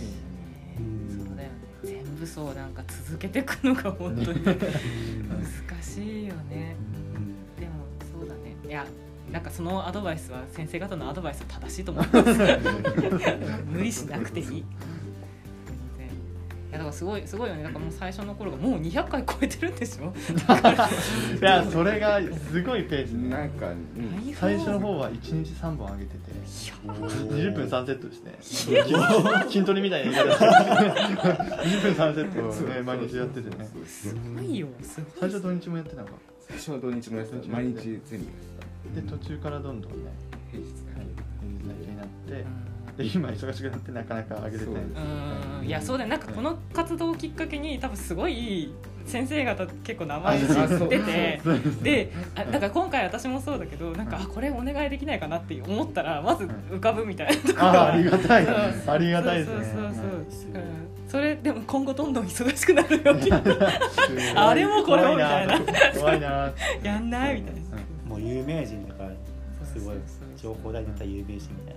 うんそうだよね。全部そうなんか続けていくのが本当に難しいよね。うんでもそうだね。いやなんかそのアドバイスは先生方のアドバイスは正しいと思います無理しなくていい全然いやだからすごいすごいよね。だからもう最初の頃がもう200回超えてるんでしょ？いやそれがすごいペースでなんか、うん。最初の方は1日3本上げてて20分3セットですね筋トレみたいな言い方して。20分3セットをね毎日やっててね。すごいよすごい最初土日もやってたのか。最初は土日もやってた。毎日全部やってで途中からどんどんねた平日はい平日だけになってうん。で今忙しくなってなかなか上げててそううん。いやそうだよなんかこの活動をきっかけに多分すごい先生方結構名前知っててであだから今回私もそうだけどなんかあこれお願いできないかなって思ったらまず浮かぶみたいなとああありがたい。ありがたいですね。そうそうそうそう、う。んうんそれでも今後どんどん忙しくなるよ。あれもこれもみたいな。怖いな。やんないみたいな、もう有名人だからすごい。情報台に出た有名人みたいな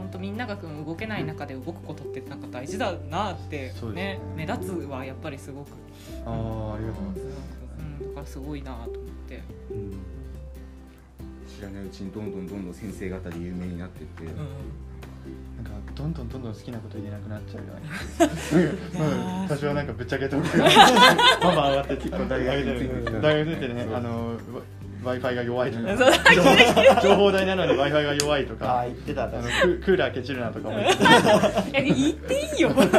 本当みんなが動けない中で動くことってなんか大事だなってねね目立つはやっぱりすごく、ああありがとうございうん、だからすごいなと思って、うん。知らないうちにどんどんどんどん先生方で有名になってって、ますなんかどんどんどんどん好きなこと言えなくなっちゃうよね。うん。多少なんかぶっちゃけとくバンバン上がって結構大学出て。る大学出てね。あの w i f i が弱いとか 情報情報台なのに w i f i が弱いとあか。あ言ってたあのククーラーケチるなとかも言って。え言っていいよ。言っ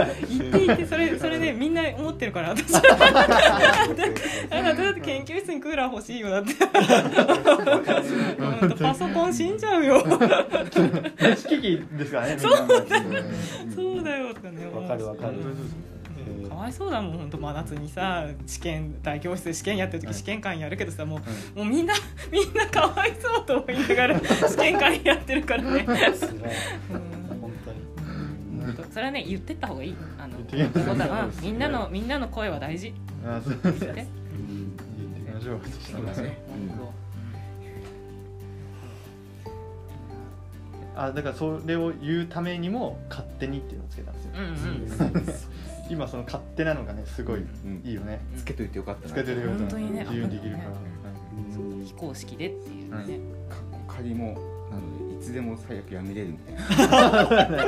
ていいってそれそれねみんな思ってるから私。だからだって研究室にクーラー欲しいよだって。パソコン死んじゃうよ。電子機器ですからねそうだよ。とかね。わかるわかるうん。かわいそうだもん本当真夏にさ試験大教室で試験やってる時試験官やるけどさもうもうみんな みんなかわいそうと思いながら 試験官やってるからね。それはね言ってった方がいい。あのそうだなみんなのみんなの声は大事。あそうですね。言って。うん。言ってきましょう。そうですねあだからそれを言うためにも勝手にっていうのをつけたんですよ。うんうん今その勝手なのがねすごいうんいいよね。つけといてよかったな。つけてるよ。本当にね。自由にできるから、非公式でっていうね、かっこ仮もなのでいつでも最悪やめれるみたいな。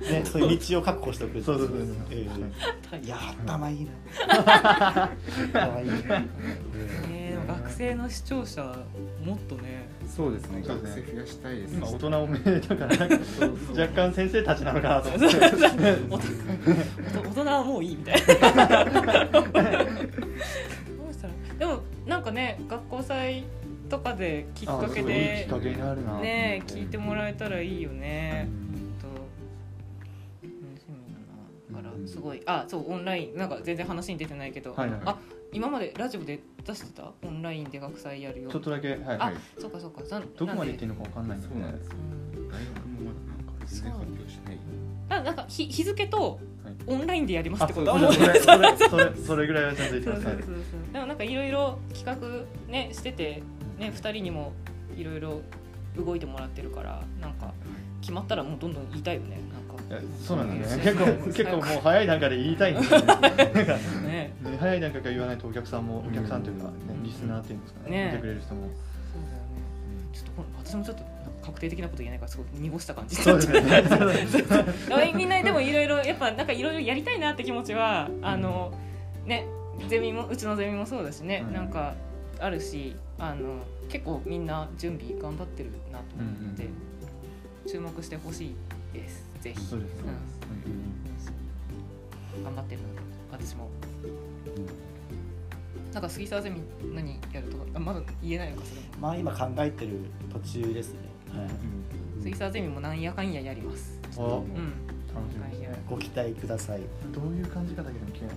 ね、そういう道を確保しておくそうそうそうそう。や頭いいな。頭いいな。ね学生の視聴者もっとねそうですね学生増やしたいです今大人多めだから若干先生たちなのかなと思って。大人はもういいみたいな。どうしたらでもなんかね学校祭とかできっかけあでね聞いてもらえたらいいよね、と楽からすごいあそうオンラインなんか全然話に出てないけど、はいはい。あ今までラジオで出してた？オンラインで学祭やるよ。ちょっとだけはいあ、はい。そうかそうか。ざんどこまで行んっていいのかわかんないんだよね。そうなんですよ。うん。大学もまだなんか全然発表してない。あなんか日日付とはい。オンラインでやりますってこと？それそれそれそれぐらいはちゃんと言ってます。はい。でもなんかいろいろ企画ねしててね二人にもいろいろ動いてもらってるからなんか決まったらもうどんどん言いたいよね。なんかそうなんだよね。結構結構もう早い段階で言いたいんですよねなんかね。ね早い段階から言わないとお客さんもお客さんというか、ねうん。リスナーっていうんですかね。ね。見てくれる人も。そうだよね。ちょっとこれ私もちょっと確定的なこと言えないからすごい濁した感じそうですね。でも みんなでもいろいろやっぱなんかいろいろやりたいなって気持ちはあのねゼミもうちのゼミもそうだしね、うん。なんかあるしあの結構みんな準備頑張ってるなと思うので、注目してほしいですぜひ。そうですね、うん。頑張ってるので私も、なんか杉沢ゼミ何やるとかあまだ言えないのかそれも。まあ今考えてる途中ですね、はい。杉沢ゼミもなんやかんややります。おうん。ご期待ください。どういう感じかだけでも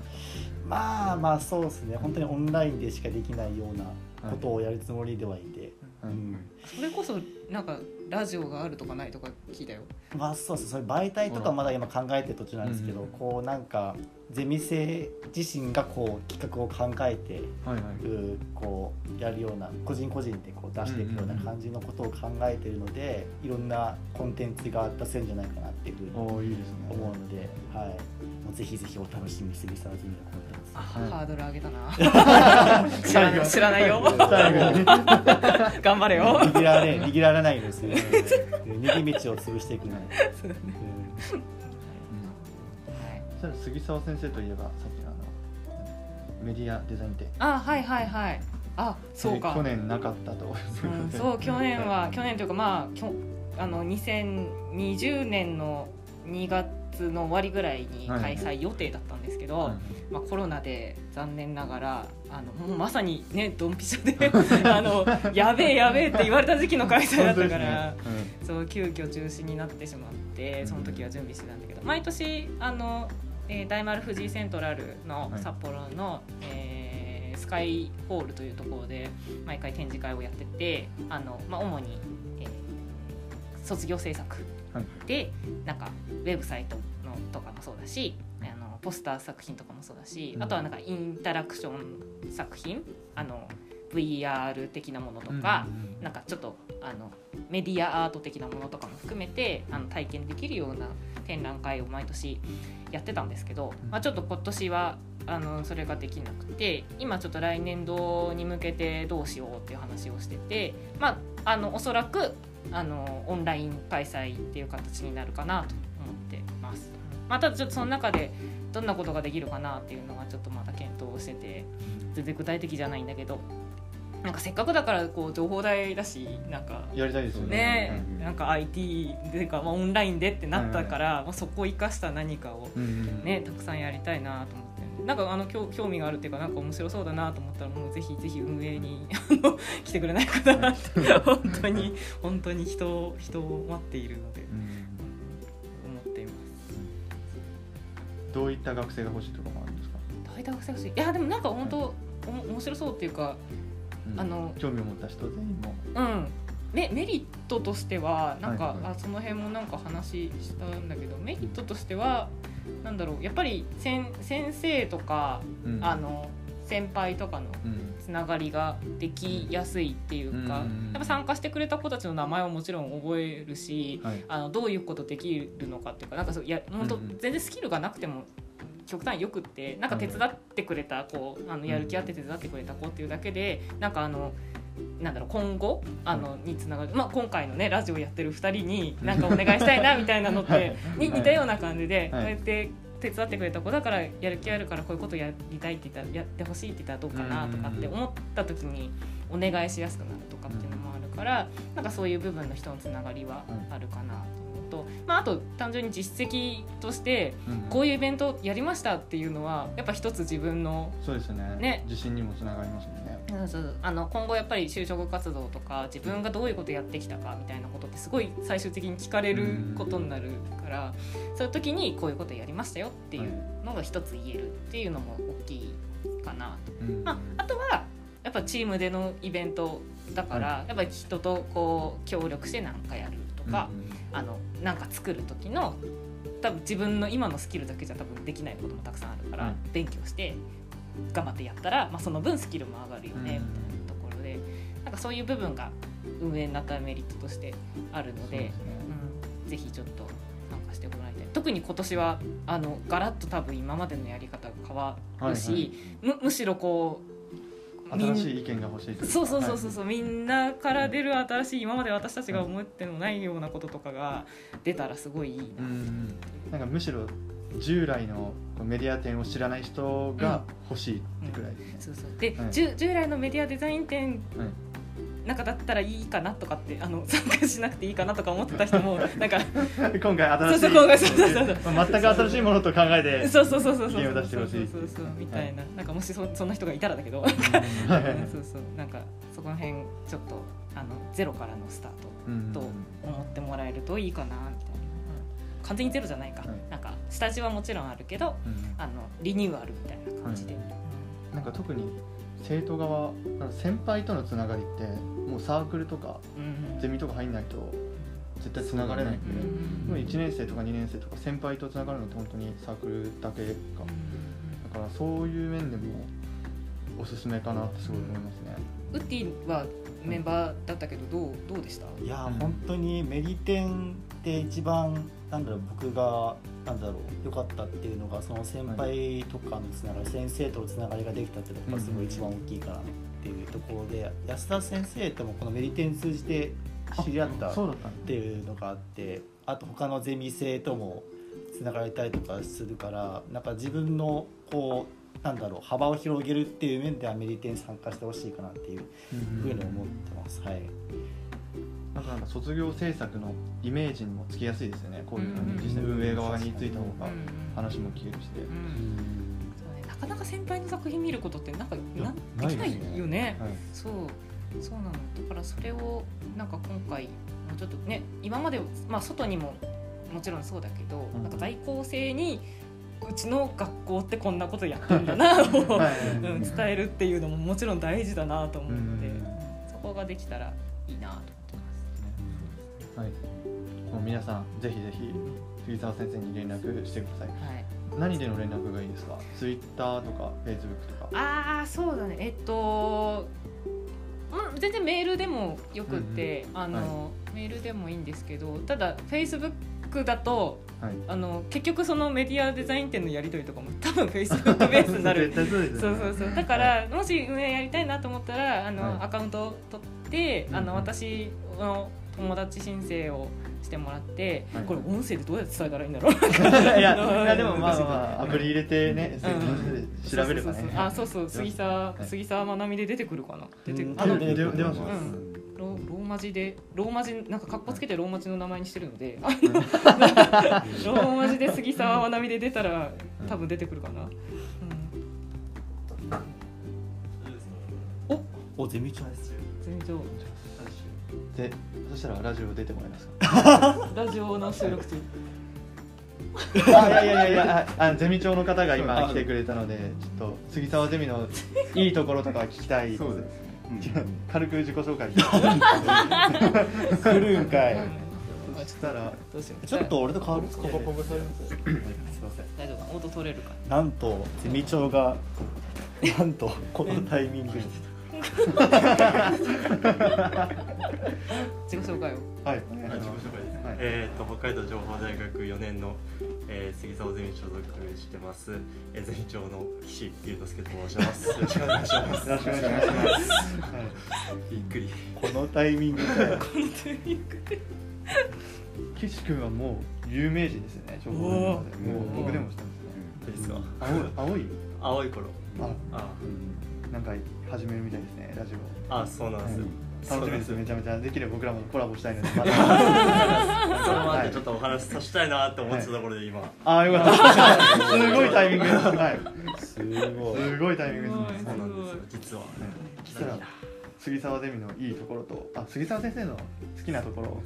まあまあそうですね。本当にオンラインでしかできないようなことをやるつもりではいて、はいうん。それこそなんかラジオがあるとかないとか聞いたよ。まあそうですそういう媒体とかまだ今考えてる途中なんですけど、うん。こうなんかゼミ生自身がこう企画を考えてはいはい。うこうやるような個人個人でこう出していくような感じのことを考えてるので、いろんなコンテンツが出せるんじゃないかなっていうふうにおーいいですね。思うので、はい、ぜひぜひお楽しみに杉沢ゼミのコンテンツあ、はい。ハードル上げたな。知らない知らないよ 頑張れよ。握られ握られないですよね。逃げ道を潰していくので、そうだね。うん。杉沢先生といえばさっきのあのメディアデザイン展あはいはいはい。あそうか。去年なかったと。うん、そう 去年は去年というかまあきょあの2020年の2月の終わりぐらいに開催予定だったんですけど、はい。まあ、コロナで残念ながらあのもうまさにねドンピシャで あのやべえやべえって言われた時期の開催だったから、本当ですね。そう急遽中止になってしまってその時は準備してたんだけど毎年あの、えー大丸藤井セントラルのはい。札幌の、えースカイホールというところで毎回展示会をやっててあの、まあ、主に、えー卒業制作うんはいでなんかウェブサイトのとかもそうだしあのポスター作品とかもそうだし、うん。あとはなんかインタラクション作品あの VR 的なものとか、なんかちょっとあのメディアアート的なものとかも含めてあの体験できるような展覧会を毎年やってたんですけど、まあ、ちょっと今年はあのそれができなくて今ちょっと来年度に向けてどうしようっていう話をしてて、まあ、あのおそらくあのオンライン開催っていう形になるかなと思ってます。まあ、ただちょっとその中でどんなことができるかなっていうのはちょっとまだ検討をしてて全然具体的じゃないんだけどなんかせっかくだからこう情報代だしなんかやりたいですよね。ねうんなんか IT でいうか、まあ、オンラインでってなったから、まあ、そこを生かした何かをうんうん。ねたくさんやりたいなと思ってなんかあの興興味があるっていうかなんか面白そうだなと思ったらもうぜひぜひ運営にあの来てくれないかなって本当に本当に人を人を待っているのでうん。思っています。どういった学生が欲しいとかもあるんですか？大学生欲しい？いやでもなんか本当おも面白そうっていうかうん。あの興味を持った人全員も。うん。メメリットとしてはなんか、はいはい。あその辺もなんか話したんだけどメリットとしてはなんだろうやっぱり先先生とか、うん。あの先輩とかのうん。つながりができやすいっていうか、うんやっぱ参加してくれた子たちの名前をもちろん覚えるし、はい。あのどういうことできるのかっていうかなんかそういや本当うんうん。全然スキルがなくても極端によくってなんか手伝ってくれた子あのやる気あって手伝ってくれた子っていうだけでなんかあの。なんだろう今後あのにつながる、まあ、今回のねラジオやってる2人になんかお願いしたいなみたいなのって に似たような感じで、こうやって手伝ってくれた子だからやる気あるからこういうことやりたいって言ったらやってほしいって言ったらどうかなとかって思った時にお願いしやすくなるとかっていうのもあるからなんかそういう部分の人のつながりはあるかなと思うと、まあ、あと単純に実績としてこういうイベントやりましたっていうのはやっぱ一つ自分のそうですね。ね。自信にもつながりますねそうそう。あの今後やっぱり就職活動とか自分がどういうことやってきたかみたいなことってすごい最終的に聞かれることになるからそういう時にこういうことやりましたよっていうのが一つ言えるっていうのも大きいかなと。うん。まあ、あとはやっぱチームでのイベントだから、やっぱり人とこう協力して何かやるとか、あのなんか作る時の多分自分の今のスキルだけじゃ多分できないこともたくさんあるから、うん。勉強して頑張ってやったら、まあ、その分スキルも上がるよね、うん。みたいなところでなんかそういう部分が運営になったメリットとしてあるのでね。うん、ぜひちょっと参加してもらいたい特に今年はあのガラッと多分今までのやり方が変わるし、はいはい。むむしろこう新しい意見が欲しいといか。そうそうそうそうはそう、みんなから出る新しい今まで私たちが思ってもないようなこととかが出たらすごいいいな、いうん。なんかむしろ従来のメディア展を知らない人が欲しいってくらいですね。そうそう。で、はい。従従来のメディアデザイン展はい。なんかだったらいいかなとかってあの 参加しなくていいかなとか思ってた人も なんか今回新しいそうそう今回そうそうそうまあ全く新しいものと考えてそうそうそうそうそう。そうを出してほしいそう。そうそうみたいな、なんかもしそそんな人がいたらだけど。はい。そうそう。なんかそこら辺ちょっとあのゼロからのスタートうんと思ってもらえるといいかなみたいな、うん完全にゼロじゃないか、はいなんか下地はもちろんあるけどうんあのリニューアルみたいな感じで、はいなんか特に生徒側先輩とのつながりってもうサークルとかうんゼミとか入んないと絶対つながれないんで、うん。もう1年生とか2年生とか先輩とつながるのって本当にサークルだけか。だからそういう面でもおすすめかなってすごい思いますね。ウッディはメンバーだったけどどうどうでした？いや、うん本当にメリテンって一番なんだろう僕がなんだろう良かったっていうのがその先輩とかのつながり、先生とのつながりができたっていうのがすごい一番大きいかなっていうところで、安田先生ともこのメリテン通じて知り合ったっていうのがあってあと他のゼミ生ともつながれたりとかするからなんか自分のこうなんだろう幅を広げるっていう面ではメリテン参加してほしいかなっていうふうに思ってます。はいなんかなんか卒業制作のイメージにもつきやすいですよね。こういう感じ実際うん。運営側についた方がうん話も聞けるしで、うなかなか先輩の作品見ることってなんかなんできないよね。はい。そう。そうなの。だからそれをなんか今回もうちょっとね今までまあ外にももちろんそうだけど、うん。なんか在校生にうちの学校ってこんなことやってるんだな を、伝えるっていうのももちろん大事だなと思うので、うん。そこができたらいいなと。はい、もう皆さんぜひぜひ杉沢先生に連絡してください。はい。何での連絡がいいですか？ツイッターとかフェイスブックとか。ああそうだね。えっとうん全然メールでもよくって、あの、メールでもいいんですけどただフェイスブックだとはい。あの結局そのメディアデザイン展のやり取りとかも多分フェイスブックベースになる。そうそうそうだから、もし運営やりたいなと思ったらあの、はい。アカウントを取ってあの、うん。うん私の友達申請をしてもらって、はい。これ音声でどうやって伝えたらいいんだろう？いや いやでもまあまあ アプリ入れてね、うん。調べればね。そうそうそう。あそうそう。杉沢、はい。杉沢まなみで出てくるかな？出てくる。うんあの出ます。うん。ロローマ字でローマ字なんか格好つけてローマ字の名前にしてるので、ローマ字で杉沢まなみで出たら多分出てくるかな、うん。お？ゼミ長です全然でそしたらラジオ出てもらえますか？ラジオの収録中。あいやいやいやいやああゼミ長の方が今来てくれたのでちょっと杉沢ゼミのいいところとか聞きたい。そうです軽く自己紹介来るんかい。そしたらどうしようちょっと俺と変わる。ここここされますすいません。大丈夫。か音取れるかなんとゼミ長がなんとこのタイミングで 自己紹介を。はい。自己紹介です。ねはい。えー、と北海道情報大学4年の、えー、杉沢ゼミ所属してます、えー、ゼミ長の岸優之介と申します。よろしくお願いします。よろしくお願いします、はい。びっくり。このタイミングで。岸君はもう有名人ですよね情報の中で。もう僕でも知ってますね。ですか。青い。青い青い頃。ああなんか始めるみたいですねラジオ。あ、そうなんですよ。楽しみです。めちゃめちゃできれば僕らもコラボしたいので。また。それもあってちょっとお話しさせたいなって思ってたところで今。ああよかった。すごいタイミング。ですはい。すごい。すごいタイミングですね。そうなんですよ。実は。そしたら杉沢ゼミのいいところとあ杉沢先生の好きなところ。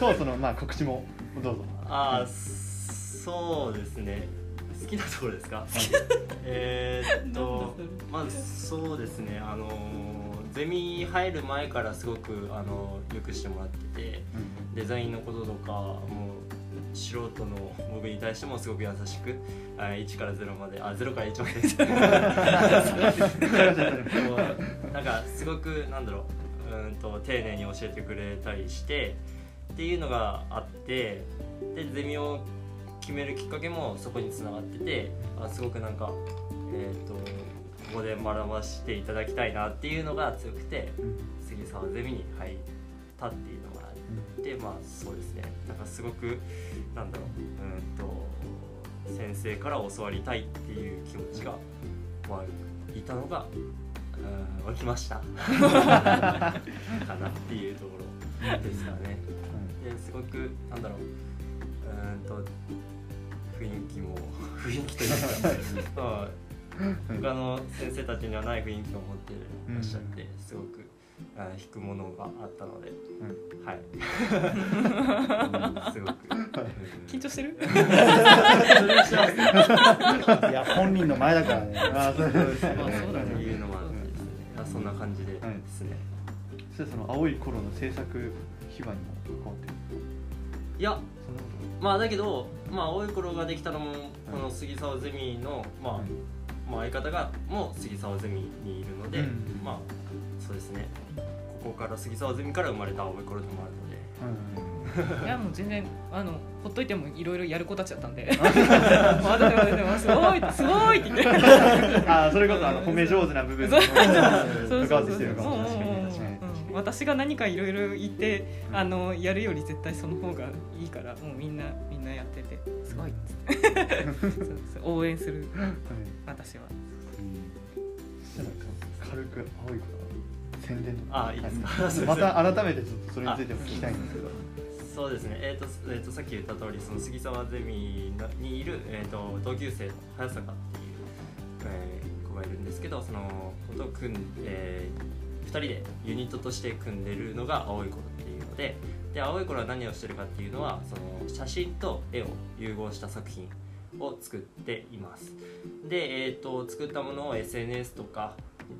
ととそのまあ告知も。どうぞ。あーそうですね好きなところですか？えーっとまあそうですね。あのゼミ入る前からすごくあのよくしてもらっててデザインのこととかもう素人の僕に対してもすごく優しくあ1から0まであ0から1まで。なんかすごくなんだろう。う。んと丁寧に教えてくれたりしてっていう。のがあってでゼミを決めるきっかけもそこにつながっててあすごくなんかえっ、とここで学ばせていただきたいなっていうのが強くて杉沢ゼミに入ったっていうのがあってまあそうですね。なんかすごくなんだろううんと先生から教わりたいっていう気持ちが、まあ、いたのがうん湧きました。かなっていうところですかね。ですごくなんだろううーんと雰囲気も。雰囲気というか、ま あ、他の先生たちにはない雰囲気を持っていらっしゃってすごくあ引くものがあったので、はい、うんすごく、緊張してる？いや本人の前だからね。あそうですね。まあそういうのもあってですね。あそんな感じでですね、そしてその青い頃の制作秘話にも関わってるいやまあだけど、まあ、青い頃ができたのもこの杉沢ゼミの、まあはい。まあ、相方がもう杉沢ゼミにいるので、うんまあそうですね。ここから杉沢ゼミから生まれた青い頃でもあるので。うんいやもう全然あのほっといてもいろいろやる子たちだったんで「まだまだまだすごいすごい!」って言って。あそれこそあの褒め上手な部分とそう関そうわってるかもうんうん私が何かいろいろ言ってあのやるより絶対その方がいいからもうみんなみんなやっててすごい。っつってそうそう応援する。はい。私は。軽く青い頃宣伝とか。あいいですか？また改めてちょっとそれについても聞きたいんですけど。そうですね、えーとえー、とさっき言った通りその杉沢ゼミにいる、えー、と同級生の早坂っていう、えー子がいるんですけどその子と組ん、え2人でユニットとして組んでるのが青い頃っていうのでで青い頃は何をしてるかっていうのはその写真と絵を融合した作品を作っています。で、えー、と作ったものを SNS とか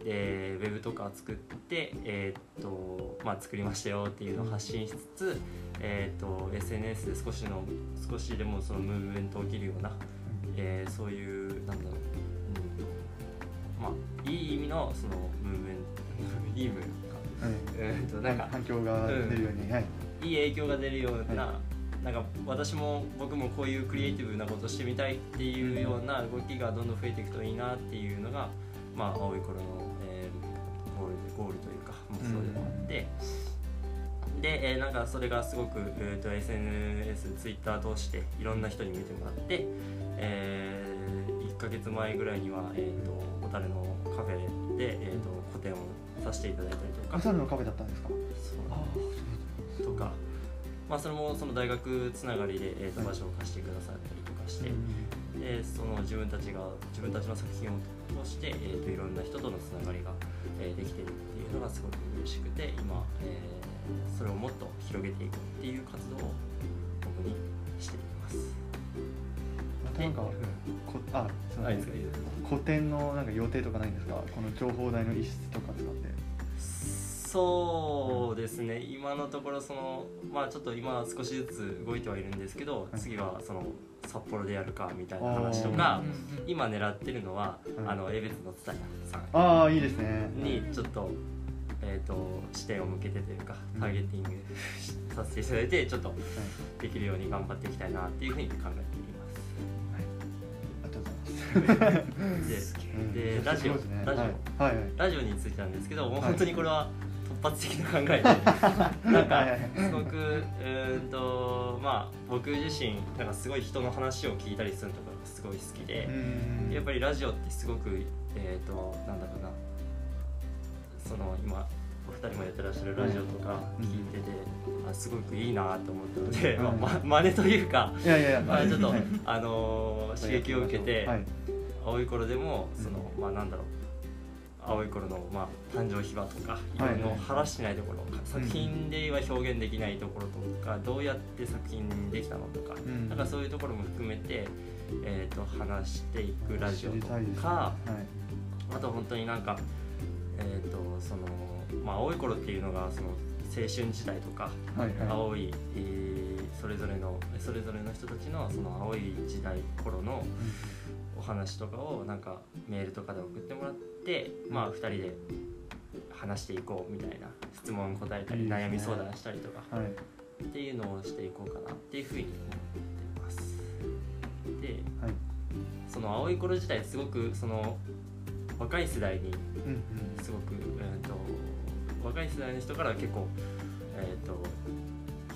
えーウェブとか作って、えーとまあ、作りましたよっていうのを発信しつつ、えーっと SNS で少しの少しでもそのムーブメント起きるような、えーそういうなんだろう、うんまあ、いい意味のそのムーブメントいい意味か、はいえーっとなんんか反響が出るようにはい。いい影響が出るような、はなんか私も僕もこういうクリエイティブなことしてみたいっていうような動きがどんどん増えていくといいなっていうのが、まあ、青い頃の、えーゴールゴールというか目標でもあって、で、えーなんかそれがすごく、えー、と SNS、Twitter 通していろんな人に見てもらって、え1ヶ月前ぐらいには、えー、と小樽のカフェで、えー、と個展をさせていただいたりとか。カ。サルのカフェだったんですか？とか、まあ、それもその大学つながりで、えー、と場所を貸してくださったりとかして、でその自分たちが自分たちの作品を通して、えー、といろんな人とのつながりが、えーできてるっていうのがすごく嬉しくて今、えーそれをもっと広げていくっていう活動を僕にしています。またなんかこあすいません。ないですか個展のなんか予定とかないんですか？この情報台の一室とか使って。そうですね。今のところそのまあちょっと今少しずつ動いてはいるんですけどはい。次はその札幌でやるかみたいな話とかうん。うん今狙ってるのは、うんあの江別の蔦屋さん。ああいいですね。にちょっと、えー、と視点を向けてというかターゲティング させていただいてちょっとできるように頑張っていきたいなっていうふうに考えています。でラジオラジオはい。ラジオについてなんですけどもうはい。本当にこれは突発的な考えで なんかすごくうーんとまあ僕自身なんかすごい人の話を聞いたりするのがすごい好きでう、んやっぱりラジオってすごくえっ、となんだろうな。その今お二人もやってらっしゃるラジオとか聞いてて、あすごくいいなと思ったので、うんまあ、ま真似というか、いやいやいや。まあ、ちょっと、はい。あのー刺激を受けて、はい青い頃でもその、まあなんだろう。青い頃の、まあ、誕生秘話とかいろいろ話してないところ、作品では表現できないところとかどうやって作品できたのとか、うん。なんかそういうところも含めて、えー、と話していくラジオとか、はい。あと本当になんか、えーとそのまあ、青い頃っていうのがその青春時代とか、青い、えーそれぞれのそれぞれの人たちのその青い時代頃のお話とかをなんかメールとかで送ってもらって、まあ、2人で話していこうみたいな質問答えたり悩み相談したりとかはい。っていうのをしていこうかなっていうふうに思ってます。ではい。その青い頃自体すごくその若い世代にうんすごく、えー、と若い世代の人から結構、えー、と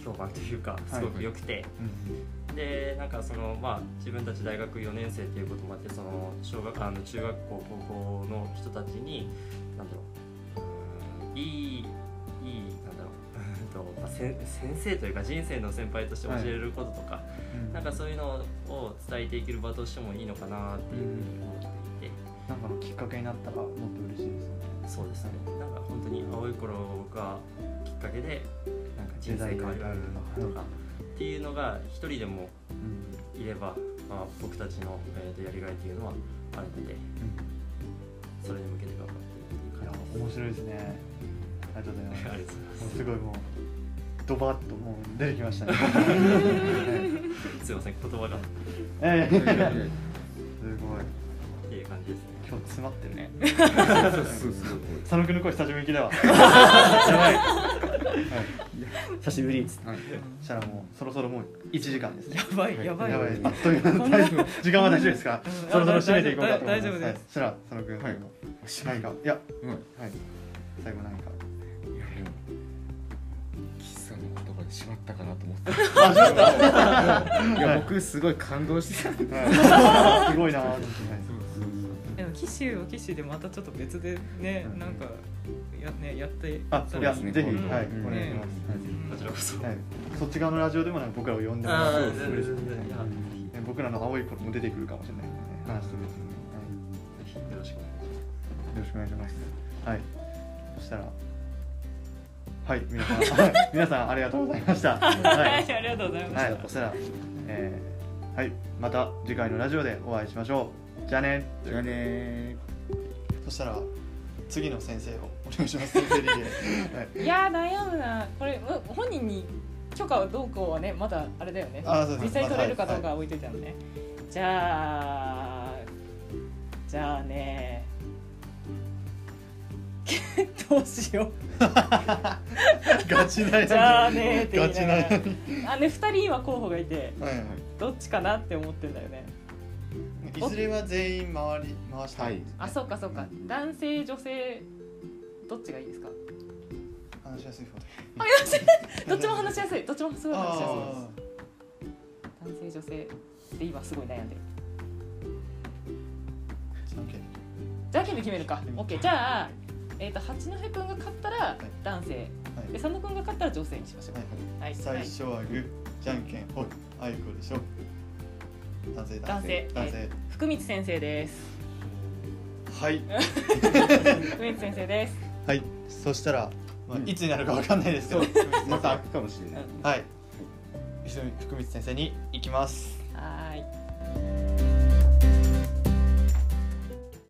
評判というかすごく良くて、うんでなんかそのまあ自分たち大学4年生っていうこともあってその小学あの中学校高校の人たちになんだろういいいいなんだろう うんと、まあ、せん先生というか人生の先輩として教えれることとか、うんなんかそういうのを伝えていける場としてもいいのかなっていうふうに思っていて。なんかのきっかけになったらもっと嬉しいですよねそうですね。なんか本当に青い頃がきっかけでなんか人生変わるとかっていうのが一人でもうん。いれば、まあ、僕たちの、えー、とやりがいっていうのはあるのでそれに向けて頑張っていいや面白いですね。ありがとうございます。じです。ありがとうございます。もうすごいもうドバッともう出てきましたね。は いすいません言葉が。っえ。え すごい今日詰まってるね。そうそうそう佐野くんの声久しぶりだわ。やばい、はい、久しぶり。っつってはい。そしたらもうそろそろもう1時間です。ねやばいやばい。やばい。あっという間時間は大丈夫ですか？うんそろそろ締めていこうかと思います。大丈夫です。はい。そしたら佐野くんはい。何か？いやうんはい最後何か？しまったかなと思って。いや僕すごい感動してた。すごいなと思ってでも機種は機種でまたちょっと別でね、うん。なんかやねやってあそうです。ねぜひうん。はいうんお願いします。こちらこそ。はい。はいそっち側のラジオでもなんか僕らを呼んでもらああうと全然全嬉しい。然いやね僕らの青い頃も出てくるかもしれない。のでね話して嬉しいね。ぜひよろしくお願いします。はい。よろしくお願いします。はい。そしたらはい。皆さんはい皆さんありがとうございました。は はいいありがとうございました、はい、そしたら、えーはい、また次回のラジオでお会いしましょう。じゃあね？じゃあねそしたら、次の先生をお願いします。先生リレー。はい。いやー悩むなこれう本人に許可をどうこうはねまだあれだよねあそうです実際に取れるかどうかは置いといたのね、じゃあじゃあねどうしよう ガチ悩み。じゃあねーって言ガチいながら。あね2人今候補がいてはいはい。どっちかなって思ってんだよねいずれは全員回り回したい。はい。あそうかそうか。男性女性どっちがいいですか？話しやすい方で。あよしどっちも話しやすい。どっちもすごい話しやすいあ男性女性で今すごい悩んでる。ーじゃんけん。じゃんけんで決めるか。OK じゃあ、えー、と八戸君が勝ったらい。男性。はい。で佐野君が勝ったら女性にしましょう。はい。はい、最初はグー、じゃんけん、ほい、あいこでしょ。男性、男性男性。福光先生ですはい。福光先生ですはい。そしたら、まあうんいつになるかわかんないですけど、また開くかもしれないはい。福光先生に行きます。